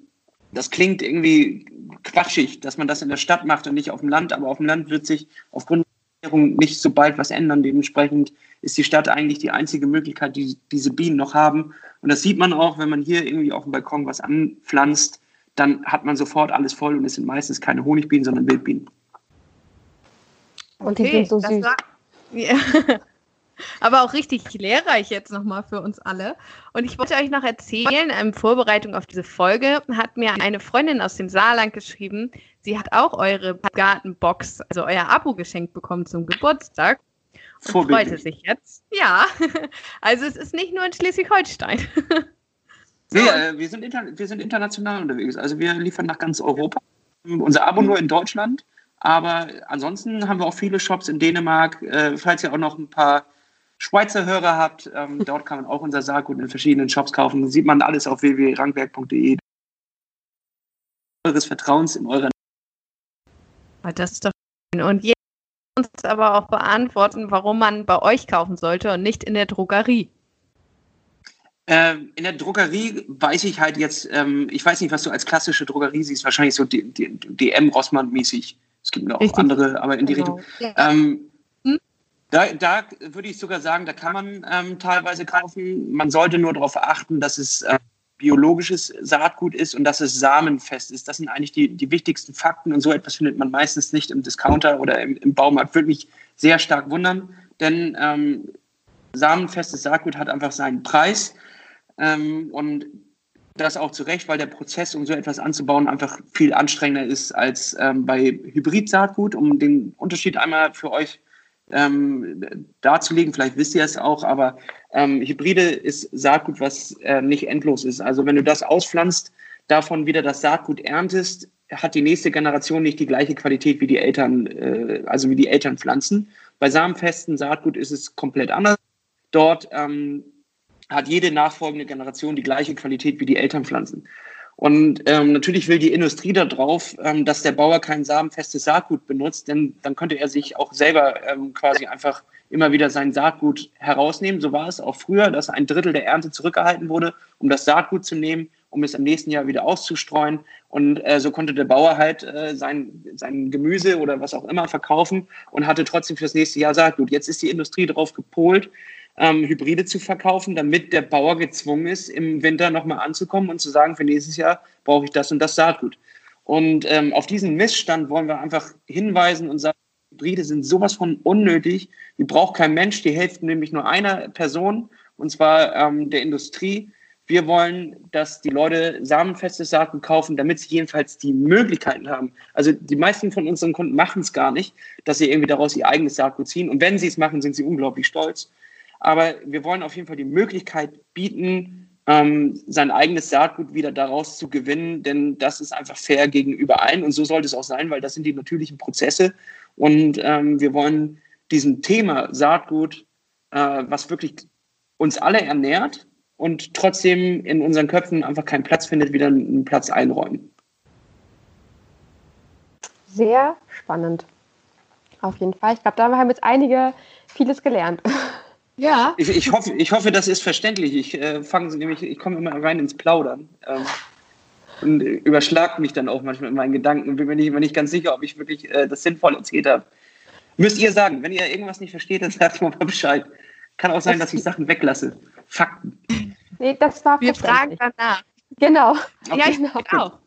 [SPEAKER 2] das klingt irgendwie quatschig, dass man das in der Stadt macht und nicht auf dem Land, aber auf dem Land wird sich aufgrund der Ernährung nicht so bald was ändern. Dementsprechend ist die Stadt eigentlich die einzige Möglichkeit, die diese Bienen noch haben. Und das sieht man auch, wenn man hier irgendwie auf dem Balkon was anpflanzt, dann hat man sofort alles voll und es sind meistens keine Honigbienen, sondern Wildbienen.
[SPEAKER 3] Und die sind so süß. War, ja. aber auch richtig lehrreich jetzt nochmal für uns alle. Und ich wollte euch noch erzählen, in Vorbereitung auf diese Folge hat mir eine Freundin aus dem Saarland geschrieben, sie hat auch eure Gartenbox, also euer Abo geschenkt bekommen zum Geburtstag. Und freute sich jetzt. Ja, also es ist nicht nur in Schleswig-Holstein.
[SPEAKER 2] Nee, äh, wir, sind wir sind international unterwegs. Also wir liefern nach ganz Europa. Unser Abo nur in Deutschland. Aber ansonsten haben wir auch viele Shops in Dänemark. Äh, falls ihr auch noch ein paar Schweizer Hörer habt, ähm, dort kann man auch unser Saatgut in verschiedenen Shops kaufen. Sieht man alles auf www.rangwerk.de. Eures Vertrauens in eurer.
[SPEAKER 3] Ah, das ist doch schön. Und jetzt uns aber auch beantworten, warum man bei euch kaufen sollte und nicht in der Drogerie.
[SPEAKER 2] Ähm, in der Drogerie weiß ich halt jetzt, ähm, ich weiß nicht, was du als klassische Drogerie siehst, wahrscheinlich so DM Rossmann mäßig. Es gibt noch auch andere, aber in die genau. Richtung. Ja. Ähm, da, da würde ich sogar sagen, da kann man ähm, teilweise kaufen. Man sollte nur darauf achten, dass es biologisches Saatgut ist und dass es samenfest ist. Das sind eigentlich die, die wichtigsten Fakten und so etwas findet man meistens nicht im Discounter oder im, im Baumarkt. Würde mich sehr stark wundern, denn ähm, samenfestes Saatgut hat einfach seinen Preis ähm, und das auch zu Recht, weil der Prozess, um so etwas anzubauen, einfach viel anstrengender ist als ähm, bei Hybrid-Saatgut. Um den Unterschied einmal für euch ähm, darzulegen. Vielleicht wisst ihr es auch, aber ähm, Hybride ist Saatgut, was äh, nicht endlos ist. Also wenn du das auspflanzt, davon wieder das Saatgut erntest, hat die nächste Generation nicht die gleiche Qualität wie die Eltern, äh, also wie die Eltern pflanzen. Bei samenfesten Saatgut ist es komplett anders. Dort ähm, hat jede nachfolgende Generation die gleiche Qualität wie die Eltern pflanzen. Und ähm, natürlich will die Industrie darauf, ähm, dass der Bauer kein samenfestes Saatgut benutzt, denn dann könnte er sich auch selber ähm, quasi einfach immer wieder sein Saatgut herausnehmen. So war es auch früher, dass ein Drittel der Ernte zurückgehalten wurde, um das Saatgut zu nehmen, um es im nächsten Jahr wieder auszustreuen. Und äh, so konnte der Bauer halt äh, sein, sein Gemüse oder was auch immer verkaufen und hatte trotzdem fürs nächste Jahr Saatgut. Jetzt ist die Industrie darauf gepolt, ähm, Hybride zu verkaufen, damit der Bauer gezwungen ist, im Winter nochmal anzukommen und zu sagen, für nächstes Jahr brauche ich das und das Saatgut. Und ähm, auf diesen Missstand wollen wir einfach hinweisen und sagen, Hybride sind sowas von unnötig. Die braucht kein Mensch. Die helfen nämlich nur einer Person, und zwar ähm, der Industrie. Wir wollen, dass die Leute samenfestes Saatgut kaufen, damit sie jedenfalls die Möglichkeiten haben. Also die meisten von unseren Kunden machen es gar nicht, dass sie irgendwie daraus ihr eigenes Saatgut ziehen. Und wenn sie es machen, sind sie unglaublich stolz. Aber wir wollen auf jeden Fall die Möglichkeit bieten, ähm, sein eigenes Saatgut wieder daraus zu gewinnen, denn das ist einfach fair gegenüber allen und so sollte es auch sein, weil das sind die natürlichen Prozesse und ähm, wir wollen diesem Thema Saatgut, äh, was wirklich uns alle ernährt und trotzdem in unseren Köpfen einfach keinen Platz findet, wieder einen Platz einräumen.
[SPEAKER 1] Sehr spannend. Auf jeden Fall. Ich glaube, da haben jetzt einige vieles gelernt.
[SPEAKER 2] Ja. Ich, ich, hoffe, ich hoffe, das ist verständlich. Ich äh, fange nämlich, ich komme immer rein ins Plaudern. Ähm, und äh, überschlag mich dann auch manchmal in meinen Gedanken und bin mir nicht, nicht ganz sicher, ob ich wirklich äh, das sinnvoll erzählt habe. Müsst ihr sagen, wenn ihr irgendwas nicht versteht, dann sagt mal Bescheid. Kann auch sein, dass ich Sachen weglasse. Fakten.
[SPEAKER 1] Nee, das war
[SPEAKER 3] Wir fragen danach.
[SPEAKER 1] Genau.
[SPEAKER 3] Okay. Ja, ich genau. auch.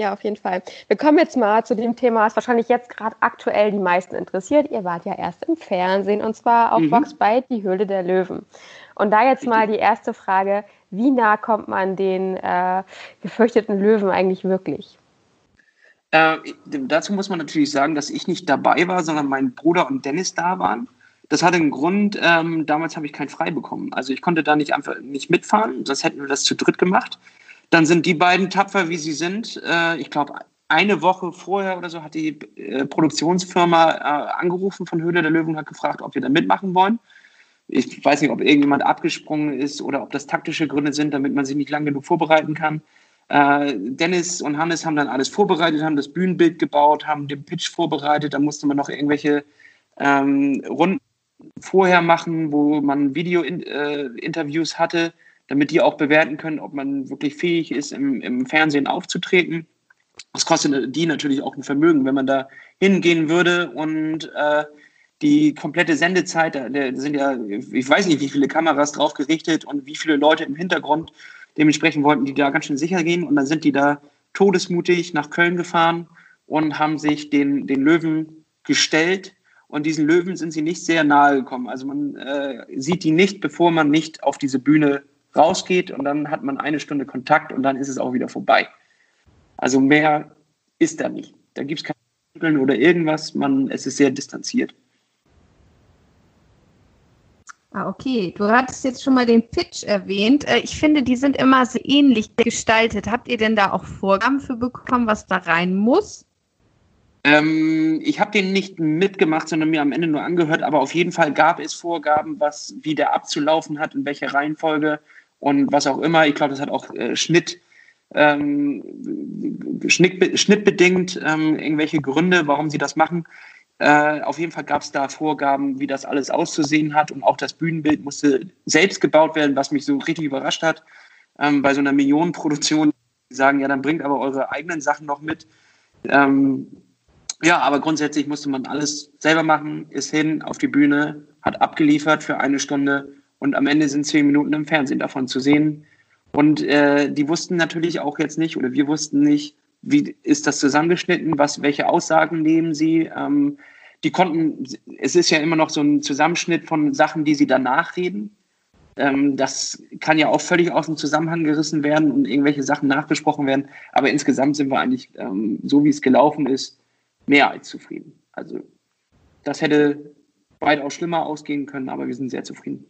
[SPEAKER 1] Ja, auf jeden Fall. Wir kommen jetzt mal zu dem Thema, was wahrscheinlich jetzt gerade aktuell die meisten interessiert. Ihr wart ja erst im Fernsehen und zwar auf mhm. Vox Byte, die Höhle der Löwen. Und da jetzt mal die erste Frage, wie nah kommt man den äh, gefürchteten Löwen eigentlich wirklich?
[SPEAKER 2] Äh, dazu muss man natürlich sagen, dass ich nicht dabei war, sondern mein Bruder und Dennis da waren. Das hatte einen Grund, ähm, damals habe ich kein Frei bekommen. Also ich konnte da nicht einfach nicht mitfahren, sonst hätten wir das zu dritt gemacht. Dann sind die beiden tapfer, wie sie sind. Äh, ich glaube, eine Woche vorher oder so hat die äh, Produktionsfirma äh, angerufen von Höhle der Löwen und hat gefragt, ob wir da mitmachen wollen. Ich weiß nicht, ob irgendjemand abgesprungen ist oder ob das taktische Gründe sind, damit man sich nicht lang genug vorbereiten kann. Dennis und Hannes haben dann alles vorbereitet, haben das Bühnenbild gebaut, haben den Pitch vorbereitet. Da musste man noch irgendwelche ähm, Runden vorher machen, wo man Video-Interviews äh, hatte, damit die auch bewerten können, ob man wirklich fähig ist, im, im Fernsehen aufzutreten. Das kostet die natürlich auch ein Vermögen, wenn man da hingehen würde und äh, die komplette Sendezeit, da sind ja, ich weiß nicht, wie viele Kameras drauf gerichtet und wie viele Leute im Hintergrund. Dementsprechend wollten die da ganz schön sicher gehen und dann sind die da todesmutig nach Köln gefahren und haben sich den, den Löwen gestellt. Und diesen Löwen sind sie nicht sehr nahe gekommen. Also man äh, sieht die nicht, bevor man nicht auf diese Bühne rausgeht und dann hat man eine Stunde Kontakt und dann ist es auch wieder vorbei. Also mehr ist da nicht. Da gibt es kein oder irgendwas, man, es ist sehr distanziert.
[SPEAKER 3] Ah, okay. Du hattest jetzt schon mal den Pitch erwähnt. Äh, ich finde, die sind immer so ähnlich gestaltet. Habt ihr denn da auch Vorgaben für bekommen, was da rein muss?
[SPEAKER 2] Ähm, ich habe den nicht mitgemacht, sondern mir am Ende nur angehört, aber auf jeden Fall gab es Vorgaben, was wie der abzulaufen hat, in welcher Reihenfolge und was auch immer. Ich glaube, das hat auch äh, Schnitt, ähm, Schnitt, schnittbedingt ähm, irgendwelche Gründe, warum sie das machen. Äh, auf jeden Fall gab es da Vorgaben, wie das alles auszusehen hat und auch das Bühnenbild musste selbst gebaut werden, was mich so richtig überrascht hat. Ähm, bei so einer Millionenproduktion sagen, ja, dann bringt aber eure eigenen Sachen noch mit. Ähm, ja, aber grundsätzlich musste man alles selber machen, ist hin auf die Bühne, hat abgeliefert für eine Stunde und am Ende sind zehn Minuten im Fernsehen davon zu sehen. Und äh, die wussten natürlich auch jetzt nicht, oder wir wussten nicht, wie ist das zusammengeschnitten, was, welche Aussagen nehmen sie. Ähm, die konnten, es ist ja immer noch so ein Zusammenschnitt von Sachen, die sie danach reden. Ähm, das kann ja auch völlig aus dem Zusammenhang gerissen werden und irgendwelche Sachen nachbesprochen werden. Aber insgesamt sind wir eigentlich, ähm, so wie es gelaufen ist, mehr als zufrieden. Also das hätte weitaus schlimmer ausgehen können, aber wir sind sehr zufrieden.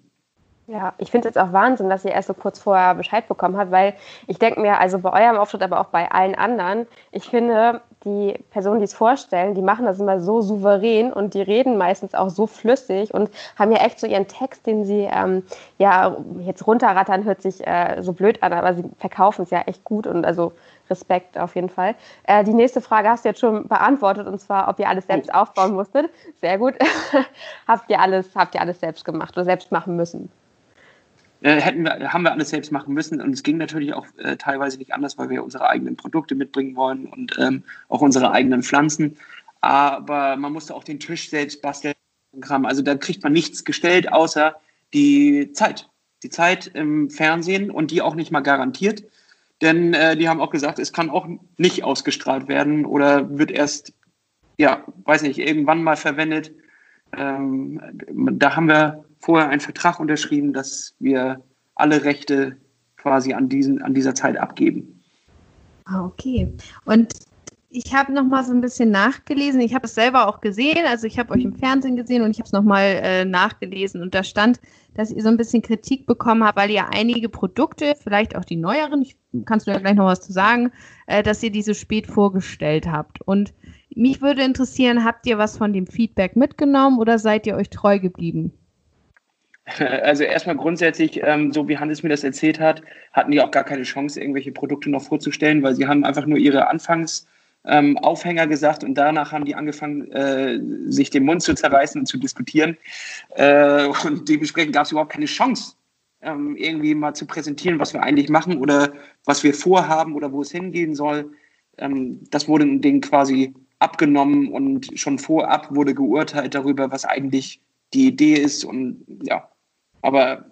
[SPEAKER 1] Ja, ich finde es jetzt auch Wahnsinn, dass ihr erst so kurz vorher Bescheid bekommen habt, weil ich denke mir, also bei eurem Auftritt, aber auch bei allen anderen, ich finde, die Personen, die es vorstellen, die machen das immer so souverän und die reden meistens auch so flüssig und haben ja echt so ihren Text, den sie ähm, ja jetzt runterrattern, hört sich äh, so blöd an, aber sie verkaufen es ja echt gut und also Respekt auf jeden Fall. Äh, die nächste Frage hast du jetzt schon beantwortet und zwar, ob ihr alles selbst aufbauen musstet. Sehr gut. habt ihr alles, habt ihr alles selbst gemacht oder selbst machen müssen?
[SPEAKER 2] Äh, hätten wir, haben wir alles selbst machen müssen. Und es ging natürlich auch äh, teilweise nicht anders, weil wir unsere eigenen Produkte mitbringen wollen und ähm, auch unsere eigenen Pflanzen. Aber man musste auch den Tisch selbst basteln. Also da kriegt man nichts gestellt, außer die Zeit. Die Zeit im Fernsehen und die auch nicht mal garantiert. Denn äh, die haben auch gesagt, es kann auch nicht ausgestrahlt werden oder wird erst, ja, weiß nicht, irgendwann mal verwendet. Ähm, da haben wir vorher einen Vertrag unterschrieben, dass wir alle Rechte quasi an, diesen, an dieser Zeit abgeben.
[SPEAKER 3] Ah, okay. Und ich habe noch mal so ein bisschen nachgelesen. Ich habe es selber auch gesehen. Also ich habe euch im Fernsehen gesehen und ich habe es noch mal äh, nachgelesen. Und da stand, dass ihr so ein bisschen Kritik bekommen habt, weil ihr einige Produkte, vielleicht auch die neueren, ich, kannst du ja gleich noch was zu sagen, äh, dass ihr diese spät vorgestellt habt. Und mich würde interessieren, habt ihr was von dem Feedback mitgenommen oder seid ihr euch treu geblieben?
[SPEAKER 2] Also erstmal grundsätzlich, ähm, so wie Hannes mir das erzählt hat, hatten die auch gar keine Chance, irgendwelche Produkte noch vorzustellen, weil sie haben einfach nur ihre Anfangsaufhänger ähm, gesagt und danach haben die angefangen, äh, sich den Mund zu zerreißen und zu diskutieren. Äh, und dementsprechend gab es überhaupt keine Chance, ähm, irgendwie mal zu präsentieren, was wir eigentlich machen oder was wir vorhaben oder wo es hingehen soll. Ähm, das wurde denen quasi abgenommen und schon vorab wurde geurteilt darüber, was eigentlich die Idee ist und ja, aber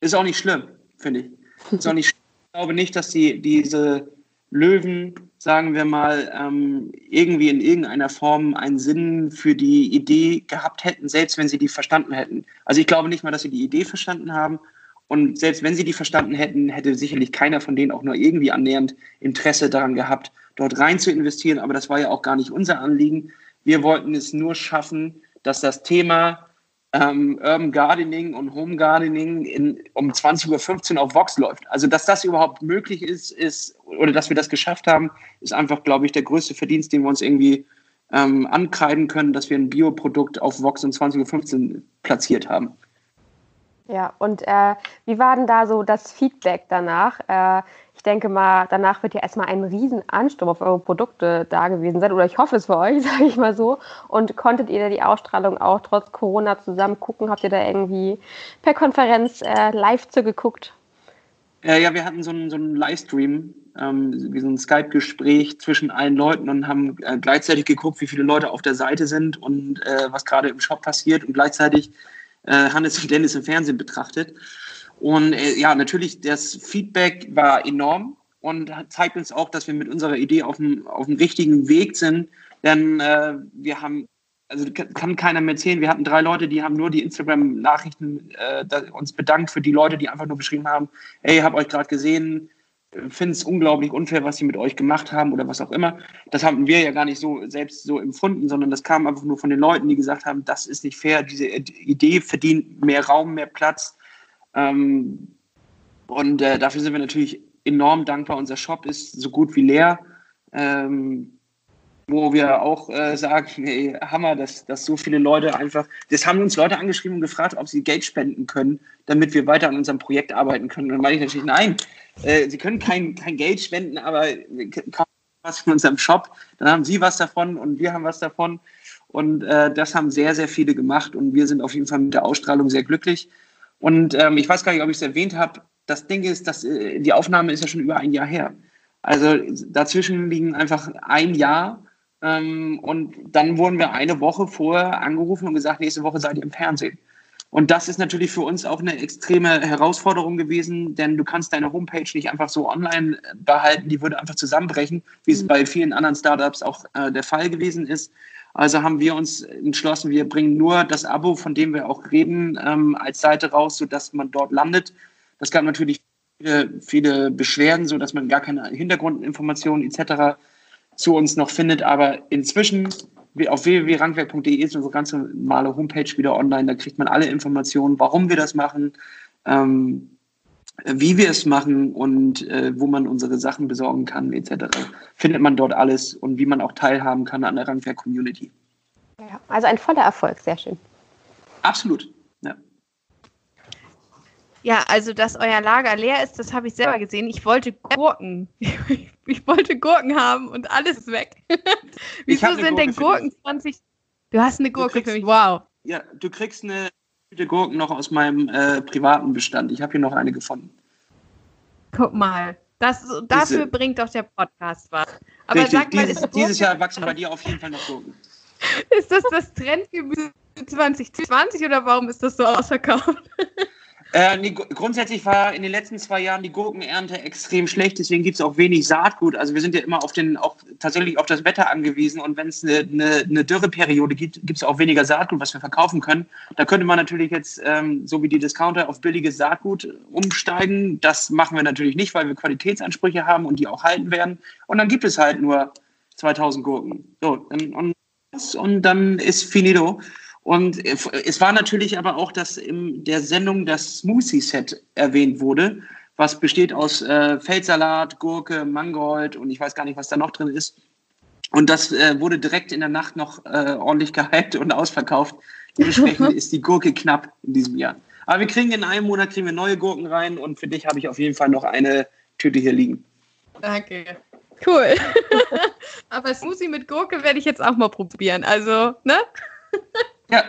[SPEAKER 2] ist auch nicht schlimm, finde ich. Ist auch nicht schlimm. Ich glaube nicht, dass die, diese Löwen, sagen wir mal, ähm, irgendwie in irgendeiner Form einen Sinn für die Idee gehabt hätten, selbst wenn sie die verstanden hätten. Also ich glaube nicht mal, dass sie die Idee verstanden haben Und selbst wenn sie die verstanden hätten, hätte sicherlich keiner von denen auch nur irgendwie annähernd Interesse daran gehabt, dort rein zu investieren. Aber das war ja auch gar nicht unser Anliegen. Wir wollten es nur schaffen, dass das Thema ähm, Urban Gardening und Home Gardening in, um 20.15 Uhr auf Vox läuft. Also, dass das überhaupt möglich ist, ist, oder dass wir das geschafft haben, ist einfach, glaube ich, der größte Verdienst, den wir uns irgendwie ähm, ankreiden können, dass wir ein Bioprodukt auf Vox um 20.15 Uhr platziert haben.
[SPEAKER 1] Ja, und äh, wie war denn da so das Feedback danach? Äh, denke mal, danach wird ja erstmal ein riesen Ansturm auf eure Produkte da gewesen sein. Oder ich hoffe es für euch, sage ich mal so. Und konntet ihr da die Ausstrahlung auch trotz Corona zusammen gucken? Habt ihr da irgendwie per Konferenz äh, live zugeguckt?
[SPEAKER 2] Ja, ja, wir hatten so einen, so einen Livestream, ähm, wie so ein Skype-Gespräch zwischen allen Leuten und haben äh, gleichzeitig geguckt, wie viele Leute auf der Seite sind und äh, was gerade im Shop passiert und gleichzeitig äh, Hannes und Dennis im Fernsehen betrachtet. Und äh, ja, natürlich, das Feedback war enorm und zeigt uns auch, dass wir mit unserer Idee auf dem, auf dem richtigen Weg sind. Denn äh, wir haben, also kann keiner mehr erzählen, wir hatten drei Leute, die haben nur die Instagram-Nachrichten äh, uns bedankt für die Leute, die einfach nur beschrieben haben, hey, hab euch gerade gesehen, finde es unglaublich unfair, was sie mit euch gemacht haben oder was auch immer. Das haben wir ja gar nicht so selbst so empfunden, sondern das kam einfach nur von den Leuten, die gesagt haben, das ist nicht fair, diese Idee verdient mehr Raum, mehr Platz. Ähm, und äh, dafür sind wir natürlich enorm dankbar. Unser Shop ist so gut wie leer. Ähm, wo wir auch äh, sagen, hey, Hammer, dass, dass so viele Leute einfach, das haben uns Leute angeschrieben und gefragt, ob sie Geld spenden können, damit wir weiter an unserem Projekt arbeiten können. Und dann meine ich natürlich, nein, äh, sie können kein, kein Geld spenden, aber kaufen was in unserem Shop, dann haben sie was davon und wir haben was davon. Und äh, das haben sehr, sehr viele gemacht und wir sind auf jeden Fall mit der Ausstrahlung sehr glücklich. Und ähm, ich weiß gar nicht, ob ich es erwähnt habe, das Ding ist, dass äh, die Aufnahme ist ja schon über ein Jahr her. Also dazwischen liegen einfach ein Jahr ähm, und dann wurden wir eine Woche vorher angerufen und gesagt, nächste Woche seid ihr im Fernsehen. Und das ist natürlich für uns auch eine extreme Herausforderung gewesen, denn du kannst deine Homepage nicht einfach so online behalten, die würde einfach zusammenbrechen, wie es mhm. bei vielen anderen Startups auch äh, der Fall gewesen ist. Also haben wir uns entschlossen, wir bringen nur das Abo, von dem wir auch reden, ähm, als Seite raus, sodass man dort landet. Das gab natürlich viele, viele Beschwerden, sodass man gar keine Hintergrundinformationen etc zu uns noch findet. Aber inzwischen auf www.rangwerk.de ist unsere ganze normale Homepage wieder online. Da kriegt man alle Informationen, warum wir das machen, ähm, wie wir es machen und äh, wo man unsere Sachen besorgen kann, etc. Findet man dort alles und wie man auch teilhaben kann an der Rangwerk-Community.
[SPEAKER 1] Ja, also ein voller Erfolg, sehr schön.
[SPEAKER 2] Absolut. Ja.
[SPEAKER 3] Ja, also dass euer Lager leer ist, das habe ich selber gesehen. Ich wollte Gurken. Ich wollte Gurken haben und alles ist weg. Wieso sind Gurke denn Gurken 20? Du hast eine Gurke kriegst, für mich. Wow.
[SPEAKER 2] Ja, du kriegst eine Tüte Gurken noch aus meinem äh, privaten Bestand. Ich habe hier noch eine gefunden.
[SPEAKER 3] Guck mal. Das, dafür Diese, bringt doch der Podcast was.
[SPEAKER 2] Aber richtig, sag mal, dieses, dieses Jahr wachsen bei dir auf jeden Fall noch Gurken.
[SPEAKER 3] Ist das das Trendgemüse 2020 oder warum ist das so ausverkauft?
[SPEAKER 2] Äh, nee, grundsätzlich war in den letzten zwei Jahren die Gurkenernte extrem schlecht, deswegen gibt es auch wenig Saatgut. Also wir sind ja immer auf den, auch tatsächlich auf das Wetter angewiesen und wenn es eine, eine, eine Dürreperiode gibt, gibt es auch weniger Saatgut, was wir verkaufen können. Da könnte man natürlich jetzt, ähm, so wie die Discounter, auf billiges Saatgut umsteigen. Das machen wir natürlich nicht, weil wir Qualitätsansprüche haben und die auch halten werden. Und dann gibt es halt nur 2000 Gurken. So, und, und, und dann ist finito. Und es war natürlich aber auch, dass in der Sendung das Smoothie-Set erwähnt wurde, was besteht aus äh, Feldsalat, Gurke, Mangold und ich weiß gar nicht, was da noch drin ist. Und das äh, wurde direkt in der Nacht noch äh, ordentlich gehypt und ausverkauft. Dementsprechend ist die Gurke knapp in diesem Jahr. Aber wir kriegen in einem Monat kriegen wir neue Gurken rein und für dich habe ich auf jeden Fall noch eine Tüte hier liegen.
[SPEAKER 3] Danke. Cool. Aber Smoothie mit Gurke werde ich jetzt auch mal probieren. Also, ne?
[SPEAKER 2] Ja,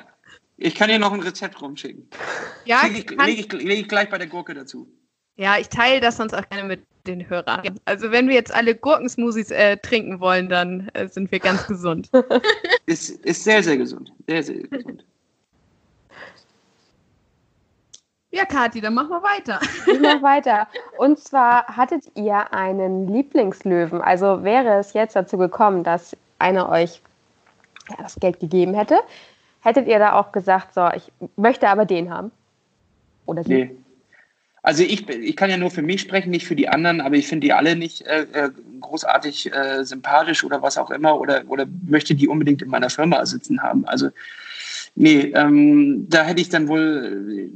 [SPEAKER 2] ich kann dir noch ein Rezept rumschicken. Ja, lege ich, leg ich, leg ich gleich bei der Gurke dazu.
[SPEAKER 3] Ja, ich teile das sonst auch gerne mit den Hörern. Also wenn wir jetzt alle Gurkensmoothies äh, trinken wollen, dann äh, sind wir ganz gesund.
[SPEAKER 2] ist, ist sehr, sehr gesund. Sehr, sehr gesund.
[SPEAKER 3] Ja, Kathi, dann machen wir weiter.
[SPEAKER 1] Ich mach weiter. Und zwar hattet ihr einen Lieblingslöwen. Also wäre es jetzt dazu gekommen, dass einer euch ja, das Geld gegeben hätte, Hättet ihr da auch gesagt, so, ich möchte aber den haben?
[SPEAKER 2] Oder sie? Nee. Also ich, ich kann ja nur für mich sprechen, nicht für die anderen, aber ich finde die alle nicht äh, äh, großartig äh, sympathisch oder was auch immer oder, oder möchte die unbedingt in meiner Firma sitzen haben. Also nee, ähm, da hätte ich dann wohl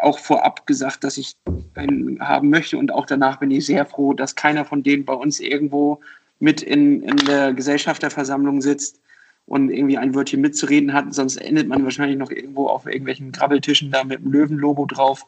[SPEAKER 2] auch vorab gesagt, dass ich einen haben möchte und auch danach bin ich sehr froh, dass keiner von denen bei uns irgendwo mit in, in der Gesellschafterversammlung sitzt und irgendwie ein Wörtchen mitzureden hat, sonst endet man wahrscheinlich noch irgendwo auf irgendwelchen Krabbeltischen da mit dem Löwenlogo drauf.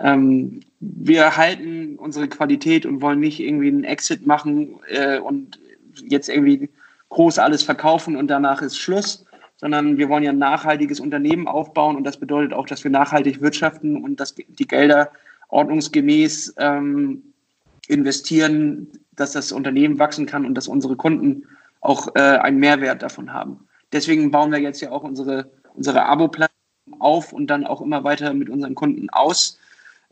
[SPEAKER 2] Ähm, wir halten unsere Qualität und wollen nicht irgendwie einen Exit machen äh, und jetzt irgendwie groß alles verkaufen und danach ist Schluss, sondern wir wollen ja ein nachhaltiges Unternehmen aufbauen und das bedeutet auch, dass wir nachhaltig wirtschaften und dass die Gelder ordnungsgemäß ähm, investieren, dass das Unternehmen wachsen kann und dass unsere Kunden auch äh, einen Mehrwert davon haben. Deswegen bauen wir jetzt ja auch unsere, unsere Abo-Plattform auf und dann auch immer weiter mit unseren Kunden aus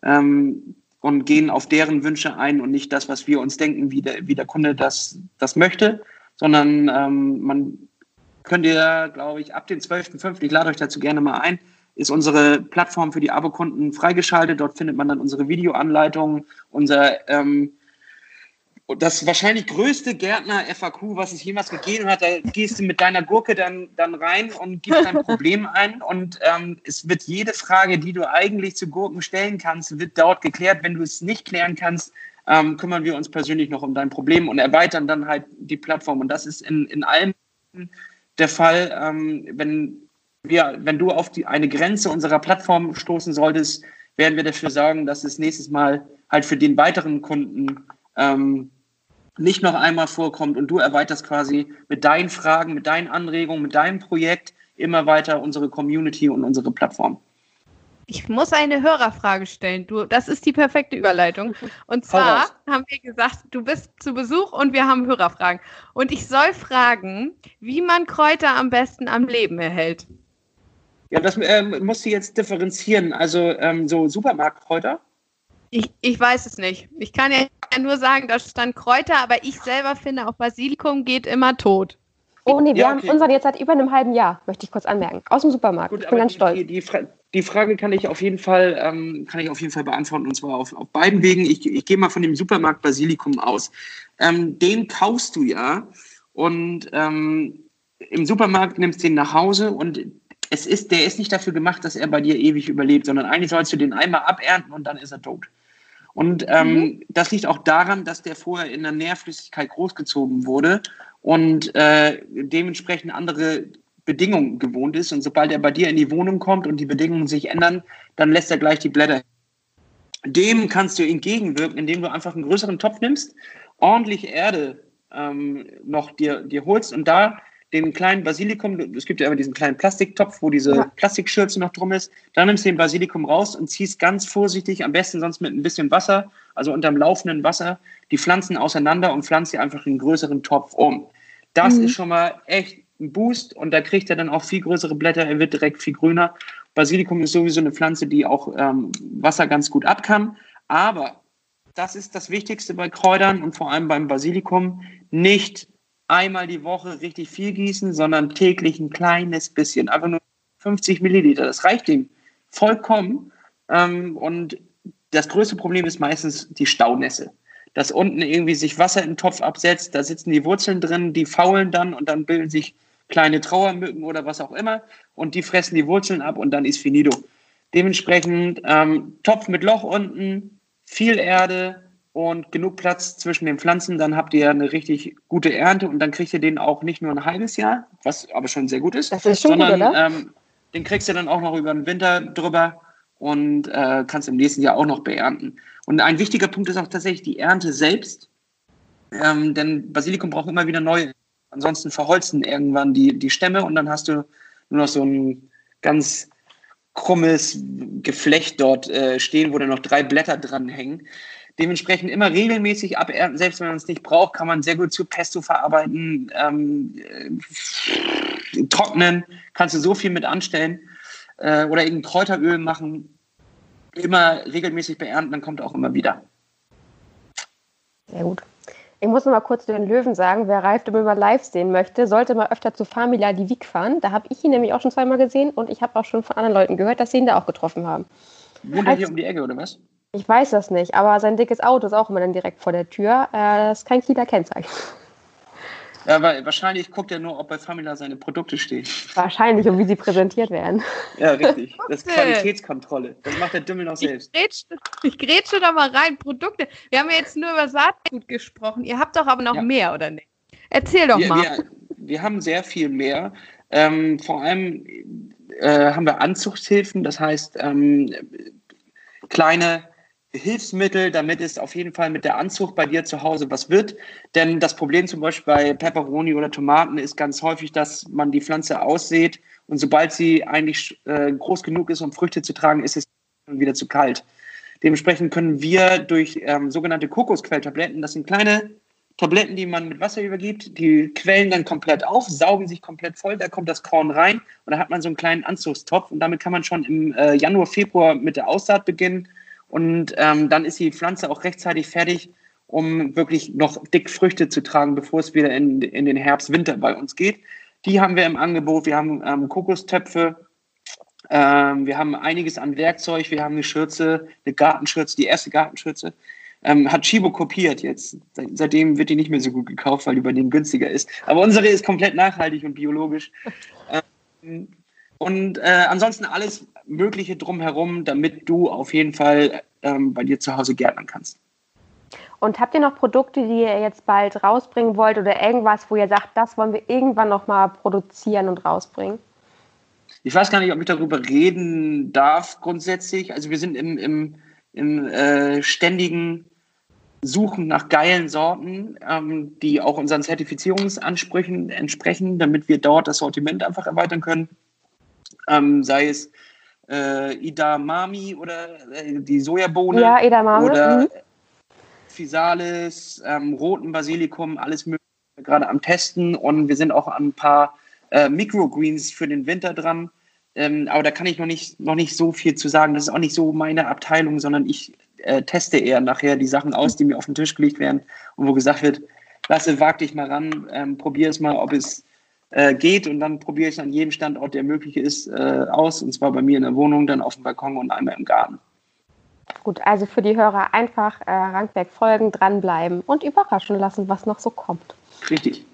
[SPEAKER 2] ähm, und gehen auf deren Wünsche ein und nicht das, was wir uns denken, wie der, wie der Kunde das, das möchte, sondern ähm, man könnt ihr, glaube ich, ab dem 12.05., ich lade euch dazu gerne mal ein, ist unsere Plattform für die Abokunden freigeschaltet. Dort findet man dann unsere Videoanleitungen, unser ähm, das wahrscheinlich größte Gärtner-FAQ, was es jemals gegeben hat. Da gehst du mit deiner Gurke dann, dann rein und gibst dein Problem ein. Und ähm, es wird jede Frage, die du eigentlich zu Gurken stellen kannst, wird dort geklärt. Wenn du es nicht klären kannst, ähm, kümmern wir uns persönlich noch um dein Problem und erweitern dann halt die Plattform. Und das ist in, in allen der Fall, ähm, wenn, wir, wenn du auf die, eine Grenze unserer Plattform stoßen solltest, werden wir dafür sorgen, dass es nächstes Mal halt für den weiteren Kunden ähm, nicht noch einmal vorkommt und du erweiterst quasi mit deinen Fragen, mit deinen Anregungen, mit deinem Projekt immer weiter unsere Community und unsere Plattform.
[SPEAKER 3] Ich muss eine Hörerfrage stellen. Du, das ist die perfekte Überleitung. Und zwar haben wir gesagt, du bist zu Besuch und wir haben Hörerfragen. Und ich soll fragen, wie man Kräuter am besten am Leben erhält.
[SPEAKER 2] Ja, das ähm, musst du jetzt differenzieren. Also ähm, so Supermarktkräuter
[SPEAKER 3] ich, ich weiß es nicht. Ich kann ja nur sagen, da stand Kräuter, aber ich selber finde, auch Basilikum geht immer tot.
[SPEAKER 1] Oh nee, wir ja, okay. haben unseren jetzt seit über einem halben Jahr, möchte ich kurz anmerken. Aus dem Supermarkt. Gut, ich bin ganz
[SPEAKER 2] die,
[SPEAKER 1] stolz.
[SPEAKER 2] Die, die, die, Frage kann ich auf jeden Fall, ähm, kann ich auf jeden Fall beantworten und zwar auf, auf beiden Wegen. Ich, ich gehe mal von dem Supermarkt Basilikum aus. Ähm, den kaufst du ja und ähm, im Supermarkt nimmst du den nach Hause und es ist, der ist nicht dafür gemacht, dass er bei dir ewig überlebt, sondern eigentlich sollst du den einmal abernten und dann ist er tot. Und ähm, mhm. das liegt auch daran, dass der vorher in der Nährflüssigkeit großgezogen wurde und äh, dementsprechend andere Bedingungen gewohnt ist. Und sobald er bei dir in die Wohnung kommt und die Bedingungen sich ändern, dann lässt er gleich die Blätter. Dem kannst du entgegenwirken, indem du einfach einen größeren Topf nimmst, ordentlich Erde ähm, noch dir, dir holst und da den kleinen Basilikum, es gibt ja immer diesen kleinen Plastiktopf, wo diese ja. Plastikschürze noch drum ist, dann nimmst du den Basilikum raus und ziehst ganz vorsichtig, am besten sonst mit ein bisschen Wasser, also unterm laufenden Wasser, die Pflanzen auseinander und pflanzt sie einfach in einen größeren Topf um. Das mhm. ist schon mal echt ein Boost und da kriegt er dann auch viel größere Blätter, er wird direkt viel grüner. Basilikum ist sowieso eine Pflanze, die auch ähm, Wasser ganz gut ab kann, aber das ist das Wichtigste bei Kräutern und vor allem beim Basilikum, nicht einmal die Woche richtig viel gießen, sondern täglich ein kleines bisschen, einfach nur 50 Milliliter. Das reicht ihm vollkommen. Ähm, und das größte Problem ist meistens die Staunässe. Dass unten irgendwie sich Wasser im Topf absetzt, da sitzen die Wurzeln drin, die faulen dann und dann bilden sich kleine Trauermücken oder was auch immer und die fressen die Wurzeln ab und dann ist finito. Dementsprechend ähm, Topf mit Loch unten, viel Erde, und genug Platz zwischen den Pflanzen, dann habt ihr eine richtig gute Ernte und dann kriegt ihr den auch nicht nur ein halbes Jahr, was aber schon sehr gut ist,
[SPEAKER 1] ist sondern gut,
[SPEAKER 2] ähm, den kriegst du dann auch noch über den Winter drüber und äh, kannst im nächsten Jahr auch noch beernten. Und ein wichtiger Punkt ist auch tatsächlich die Ernte selbst, ähm, denn Basilikum braucht immer wieder neu, ansonsten verholzen irgendwann die, die Stämme und dann hast du nur noch so ein ganz krummes Geflecht dort äh, stehen, wo dann noch drei Blätter dran hängen. Dementsprechend immer regelmäßig abernten, selbst wenn man es nicht braucht, kann man sehr gut zu Pesto verarbeiten, ähm, äh, trocknen, kannst du so viel mit anstellen äh, oder irgendein Kräuteröl machen. Immer regelmäßig beernten, dann kommt auch immer wieder.
[SPEAKER 1] Sehr gut. Ich muss noch mal kurz den Löwen sagen, wer Ralf über live sehen möchte, sollte mal öfter zu Famila die Wieg fahren. Da habe ich ihn nämlich auch schon zweimal gesehen und ich habe auch schon von anderen Leuten gehört, dass sie ihn da auch getroffen haben.
[SPEAKER 2] Wohnt er hier um die Ecke oder was?
[SPEAKER 1] Ich weiß das nicht, aber sein dickes Auto ist auch immer dann direkt vor der Tür. Äh, das ist kein Kieler Kennzeichen.
[SPEAKER 2] Ja, aber wahrscheinlich guckt er nur, ob bei Famila seine Produkte stehen.
[SPEAKER 1] Wahrscheinlich und wie sie präsentiert werden.
[SPEAKER 2] Ja, richtig. Das ist Qualitätskontrolle. Das macht der Dümmel noch selbst.
[SPEAKER 3] Ich grätsche, ich grätsche da mal rein. Produkte. Wir haben ja jetzt nur über Saatgut gesprochen. Ihr habt doch aber noch ja. mehr, oder nicht? Erzähl doch
[SPEAKER 2] wir,
[SPEAKER 3] mal.
[SPEAKER 2] Wir, wir, haben sehr viel mehr. Ähm, vor allem äh, haben wir Anzuchtshilfen, das heißt ähm, kleine Hilfsmittel, damit es auf jeden Fall mit der Anzucht bei dir zu Hause was wird. Denn das Problem zum Beispiel bei Peperoni oder Tomaten ist ganz häufig, dass man die Pflanze aussät und sobald sie eigentlich äh, groß genug ist, um Früchte zu tragen, ist es wieder zu kalt. Dementsprechend können wir durch ähm, sogenannte Kokosquelltabletten, das sind kleine Tabletten, die man mit Wasser übergibt, die quellen dann komplett auf, saugen sich komplett voll, da kommt das Korn rein und da hat man so einen kleinen Anzugstopf und damit kann man schon im äh, Januar, Februar mit der Aussaat beginnen und ähm, dann ist die Pflanze auch rechtzeitig fertig, um wirklich noch dick Früchte zu tragen, bevor es wieder in, in den Herbst, Winter bei uns geht. Die haben wir im Angebot. Wir haben ähm, Kokostöpfe. Ähm, wir haben einiges an Werkzeug. Wir haben eine Schürze, eine Gartenschürze, die erste Gartenschürze. Ähm, hat Chibo kopiert jetzt. Seitdem wird die nicht mehr so gut gekauft, weil die bei denen günstiger ist. Aber unsere ist komplett nachhaltig und biologisch. Ähm, und äh, ansonsten alles Mögliche drumherum, damit du auf jeden Fall ähm, bei dir zu Hause gärtnern kannst.
[SPEAKER 1] Und habt ihr noch Produkte, die ihr jetzt bald rausbringen wollt oder irgendwas, wo ihr sagt, das wollen wir irgendwann nochmal produzieren und rausbringen?
[SPEAKER 2] Ich weiß gar nicht, ob ich darüber reden darf grundsätzlich. Also wir sind im, im, im äh, ständigen Suchen nach geilen Sorten, ähm, die auch unseren Zertifizierungsansprüchen entsprechen, damit wir dort das Sortiment einfach erweitern können ähm, sei es äh, Idamami oder äh, die Sojabohne
[SPEAKER 1] ja, Edamame.
[SPEAKER 2] oder mhm. Physalis, ähm, roten Basilikum, alles mögliche gerade am Testen und wir sind auch an ein paar äh, Microgreens für den Winter dran. Ähm, aber da kann ich noch nicht, noch nicht so viel zu sagen. Das ist auch nicht so meine Abteilung, sondern ich äh, teste eher nachher die Sachen aus, die mir auf den Tisch gelegt werden und wo gesagt wird, lasse, wag dich mal ran, ähm, probier es mal, ob es äh, geht und dann probiere ich an jedem Standort, der möglich ist, äh, aus. Und zwar bei mir in der Wohnung, dann auf dem Balkon und einmal im Garten.
[SPEAKER 1] Gut, also für die Hörer einfach äh, Rankberg folgen, dranbleiben und überraschen lassen, was noch so kommt.
[SPEAKER 2] Richtig.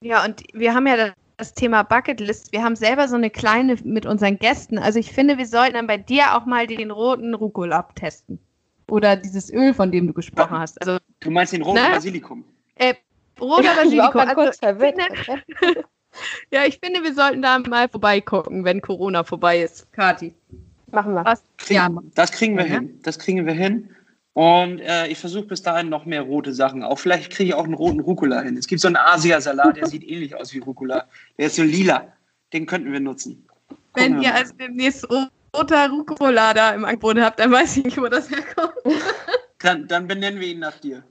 [SPEAKER 3] Ja, und wir haben ja das Thema Bucketlist. Wir haben selber so eine kleine mit unseren Gästen. Also ich finde, wir sollten dann bei dir auch mal den roten Rucola abtesten. Oder dieses Öl, von dem du gesprochen ja. hast. Also,
[SPEAKER 2] du meinst den roten ne? Basilikum?
[SPEAKER 3] Äh, roter Basilikum. Ich war auch also, kurz verwirrt. Ja, ich finde, wir sollten da mal vorbeigucken, wenn Corona vorbei ist. Kati.
[SPEAKER 1] Machen wir.
[SPEAKER 2] Was? Ja. Das kriegen wir ja. hin. Das kriegen wir hin. Und äh, ich versuche bis dahin noch mehr rote Sachen. Auch vielleicht kriege ich auch einen roten Rucola hin. Es gibt so einen Asiasalat, der sieht ähnlich aus wie Rucola. Der ist so lila. Den könnten wir nutzen.
[SPEAKER 3] Gucken wenn ihr also demnächst roter Rucola da im Angebot habt, dann weiß ich nicht, wo das herkommt.
[SPEAKER 2] dann, dann benennen wir ihn nach dir.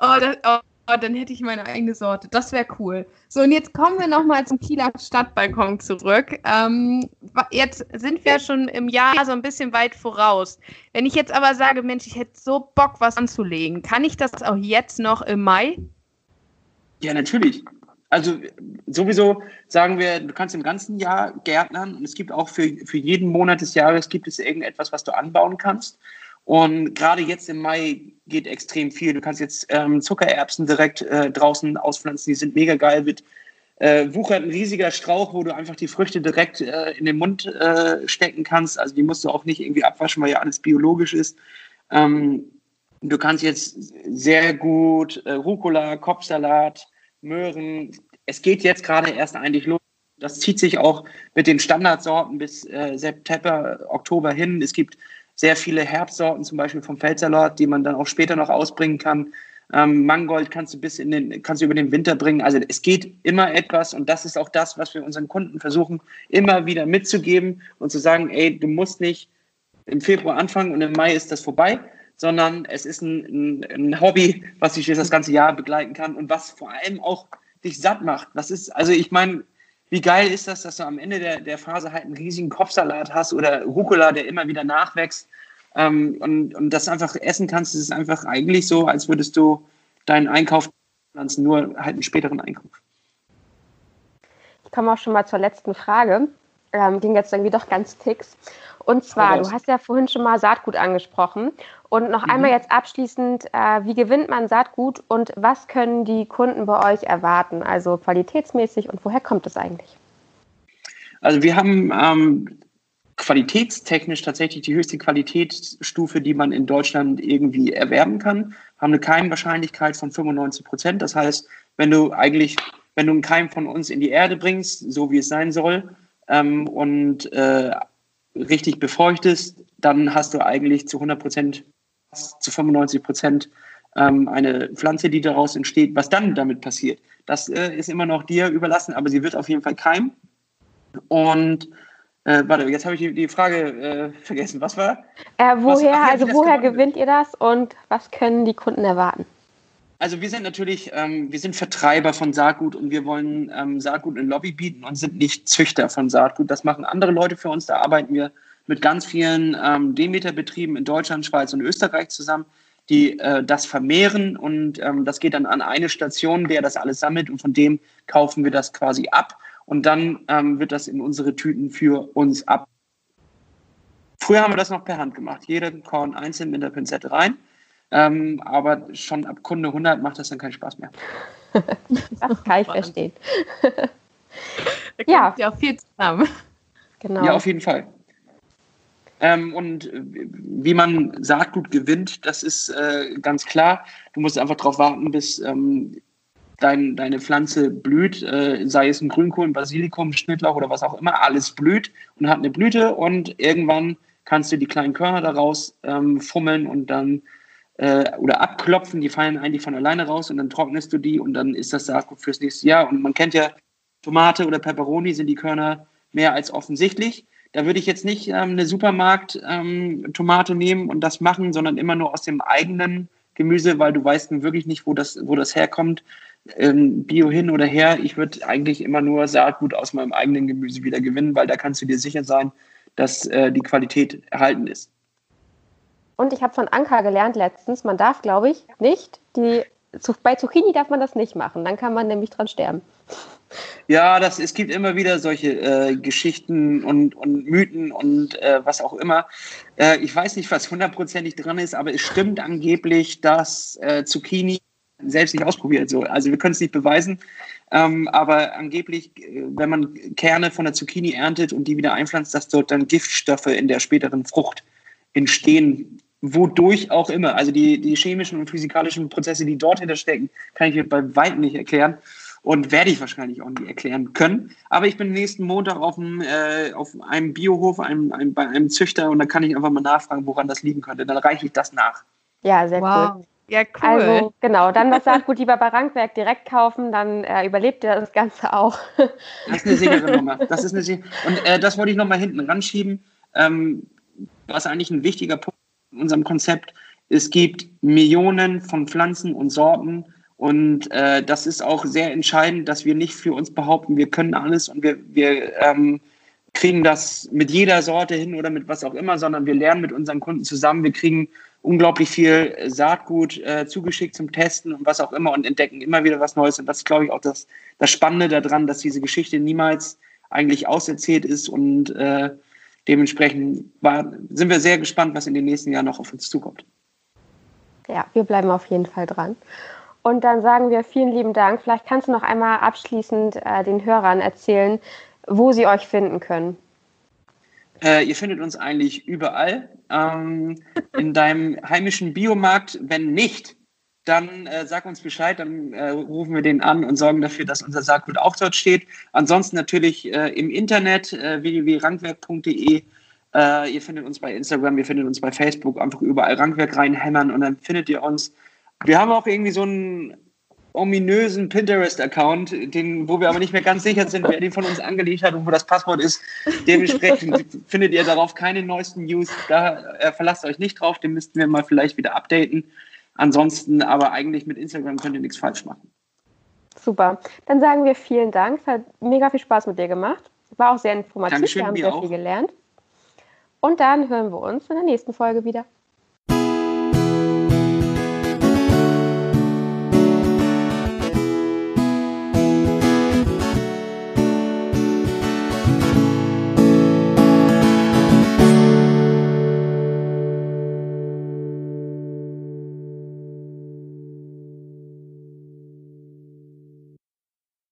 [SPEAKER 3] Oh, das, Oh, dann hätte ich meine eigene Sorte. Das wäre cool. So, und jetzt kommen wir nochmal zum Kieler Stadtbalkon zurück. Ähm, jetzt sind wir schon im Jahr so ein bisschen weit voraus. Wenn ich jetzt aber sage, Mensch, ich hätte so Bock, was anzulegen, kann ich das auch jetzt noch im Mai?
[SPEAKER 2] Ja, natürlich. Also sowieso sagen wir, du kannst im ganzen Jahr gärtnern und es gibt auch für, für jeden Monat des Jahres gibt es irgendetwas, was du anbauen kannst. Und gerade jetzt im Mai geht extrem viel. Du kannst jetzt ähm, Zuckererbsen direkt äh, draußen auspflanzen, die sind mega geil. Mit äh, wuchert ein riesiger Strauch, wo du einfach die Früchte direkt äh, in den Mund äh, stecken kannst. Also die musst du auch nicht irgendwie abwaschen, weil ja alles biologisch ist. Ähm, du kannst jetzt sehr gut äh, Rucola, Kopfsalat, Möhren. Es geht jetzt gerade erst eigentlich los. Das zieht sich auch mit den Standardsorten bis äh, September, Oktober hin. Es gibt sehr viele Herbstsorten, zum Beispiel vom Feldsalat, die man dann auch später noch ausbringen kann. Ähm, Mangold kannst du bis in den, kannst du über den Winter bringen. Also es geht immer etwas und das ist auch das, was wir unseren Kunden versuchen, immer wieder mitzugeben und zu sagen, ey, du musst nicht im Februar anfangen und im Mai ist das vorbei, sondern es ist ein, ein, ein Hobby, was dich das ganze Jahr begleiten kann und was vor allem auch dich satt macht. Das ist, also ich meine, wie geil ist das, dass du am Ende der, der Phase halt einen riesigen Kopfsalat hast oder Rucola, der immer wieder nachwächst ähm, und, und das einfach essen kannst. Es ist einfach eigentlich so, als würdest du deinen Einkauf pflanzen, nur halt einen späteren Einkauf.
[SPEAKER 1] Ich komme auch schon mal zur letzten Frage. Ähm, ging jetzt irgendwie doch ganz fix. Und zwar, du hast ja vorhin schon mal Saatgut angesprochen. Und noch mhm. einmal jetzt abschließend, äh, wie gewinnt man Saatgut und was können die Kunden bei euch erwarten? Also qualitätsmäßig und woher kommt es eigentlich?
[SPEAKER 2] Also wir haben ähm, qualitätstechnisch tatsächlich die höchste Qualitätsstufe, die man in Deutschland irgendwie erwerben kann, haben eine Keimwahrscheinlichkeit von 95 Prozent. Das heißt, wenn du eigentlich, wenn du einen Keim von uns in die Erde bringst, so wie es sein soll, ähm, und äh, richtig befeuchtest, dann hast du eigentlich zu 100 Prozent, zu 95 Prozent ähm, eine Pflanze, die daraus entsteht. Was dann damit passiert, das äh, ist immer noch dir überlassen, aber sie wird auf jeden Fall keimen. Und äh, warte, jetzt habe ich die, die Frage äh, vergessen. Was war?
[SPEAKER 1] Äh, woher, was, ach, also woher gewinnt ihr das und was können die Kunden erwarten?
[SPEAKER 2] Also wir sind natürlich, ähm, wir sind Vertreiber von Saatgut und wir wollen ähm, Saatgut in Lobby bieten und sind nicht Züchter von Saatgut. Das machen andere Leute für uns. Da arbeiten wir mit ganz vielen ähm, Demeter-Betrieben in Deutschland, Schweiz und Österreich zusammen, die äh, das vermehren und ähm, das geht dann an eine Station, der das alles sammelt und von dem kaufen wir das quasi ab und dann ähm, wird das in unsere Tüten für uns ab. Früher haben wir das noch per Hand gemacht, jeden Korn einzeln mit der Pinzette rein. Ähm, aber schon ab Kunde 100 macht das dann keinen Spaß mehr.
[SPEAKER 1] das kann ich verstehen.
[SPEAKER 3] ja. ja viel zusammen.
[SPEAKER 2] Genau. Ja, auf jeden Fall. Ähm, und wie man Saatgut gewinnt, das ist äh, ganz klar. Du musst einfach darauf warten, bis ähm, dein, deine Pflanze blüht, äh, sei es ein Grünkohl, ein Basilikum, Schnittlauch oder was auch immer, alles blüht und hat eine Blüte und irgendwann kannst du die kleinen Körner daraus ähm, fummeln und dann äh, oder abklopfen, die fallen eigentlich von alleine raus und dann trocknest du die und dann ist das Saatgut fürs nächste Jahr. Und man kennt ja Tomate oder Peperoni sind die Körner mehr als offensichtlich. Da würde ich jetzt nicht ähm, eine Supermarkt-Tomate ähm, nehmen und das machen, sondern immer nur aus dem eigenen Gemüse, weil du weißt wirklich nicht, wo das, wo das herkommt. Ähm, Bio hin oder her. Ich würde eigentlich immer nur Saatgut aus meinem eigenen Gemüse wieder gewinnen, weil da kannst du dir sicher sein, dass äh, die Qualität erhalten ist.
[SPEAKER 1] Und ich habe von Anka gelernt letztens, man darf, glaube ich, nicht die bei Zucchini darf man das nicht machen, dann kann man nämlich dran sterben.
[SPEAKER 2] Ja, das, es gibt immer wieder solche äh, Geschichten und, und Mythen und äh, was auch immer. Äh, ich weiß nicht, was hundertprozentig dran ist, aber es stimmt angeblich, dass äh, Zucchini selbst nicht ausprobiert. So. Also wir können es nicht beweisen, ähm, aber angeblich, äh, wenn man Kerne von der Zucchini erntet und die wieder einpflanzt, dass dort dann Giftstoffe in der späteren Frucht entstehen, wodurch auch immer. Also die, die chemischen und physikalischen Prozesse, die dort hinterstecken, kann ich mir bei weitem nicht erklären und werde ich wahrscheinlich auch nicht erklären können. Aber ich bin nächsten Montag auf, einem, äh, auf einem Biohof einem, einem, bei einem Züchter und da kann ich einfach mal nachfragen, woran das liegen könnte. Dann reiche ich das nach.
[SPEAKER 1] Ja, sehr wow. cool.
[SPEAKER 3] Ja, cool.
[SPEAKER 1] Also genau, dann das Saatgut lieber bei Rankwerk direkt kaufen, dann äh, überlebt ihr das Ganze auch.
[SPEAKER 2] Das ist eine sichere Nummer. Das ist eine sichere. Und äh, das wollte ich nochmal hinten ranschieben. Ähm, was eigentlich ein wichtiger Punkt unserem Konzept. Es gibt Millionen von Pflanzen und Sorten und äh, das ist auch sehr entscheidend, dass wir nicht für uns behaupten, wir können alles und wir, wir ähm, kriegen das mit jeder Sorte hin oder mit was auch immer, sondern wir lernen mit unseren Kunden zusammen. Wir kriegen unglaublich viel Saatgut äh, zugeschickt zum Testen und was auch immer und entdecken immer wieder was Neues. Und das ist, glaube ich, auch das, das Spannende daran, dass diese Geschichte niemals eigentlich auserzählt ist und äh, dementsprechend war, sind wir sehr gespannt, was in den nächsten Jahren noch auf uns zukommt.
[SPEAKER 1] Ja, wir bleiben auf jeden Fall dran. Und dann sagen wir vielen lieben Dank. Vielleicht kannst du noch einmal abschließend äh, den Hörern erzählen, wo sie euch finden können.
[SPEAKER 2] Äh, ihr findet uns eigentlich überall. Ähm, in deinem heimischen Biomarkt. Wenn nicht, dann äh, sag uns Bescheid, dann äh, rufen wir den an und sorgen dafür, dass unser Saatgut auch dort steht. Ansonsten natürlich äh, im Internet äh, www.rankwerk.de. Äh, ihr findet uns bei Instagram, ihr findet uns bei Facebook, einfach überall Rankwerk reinhämmern und dann findet ihr uns. Wir haben auch irgendwie so einen ominösen Pinterest-Account, wo wir aber nicht mehr ganz sicher sind, wer den von uns angelegt hat und wo das Passwort ist. Dementsprechend findet ihr darauf keine neuesten News. Da äh, verlasst euch nicht drauf, den müssten wir mal vielleicht wieder updaten. Ansonsten aber eigentlich mit Instagram könnt ihr nichts falsch machen.
[SPEAKER 1] Super. Dann sagen wir vielen Dank. Es hat mega viel Spaß mit dir gemacht. War auch sehr informativ.
[SPEAKER 2] Dankeschön,
[SPEAKER 1] wir haben sehr
[SPEAKER 2] auch.
[SPEAKER 1] viel gelernt. Und dann hören wir uns in der nächsten Folge wieder.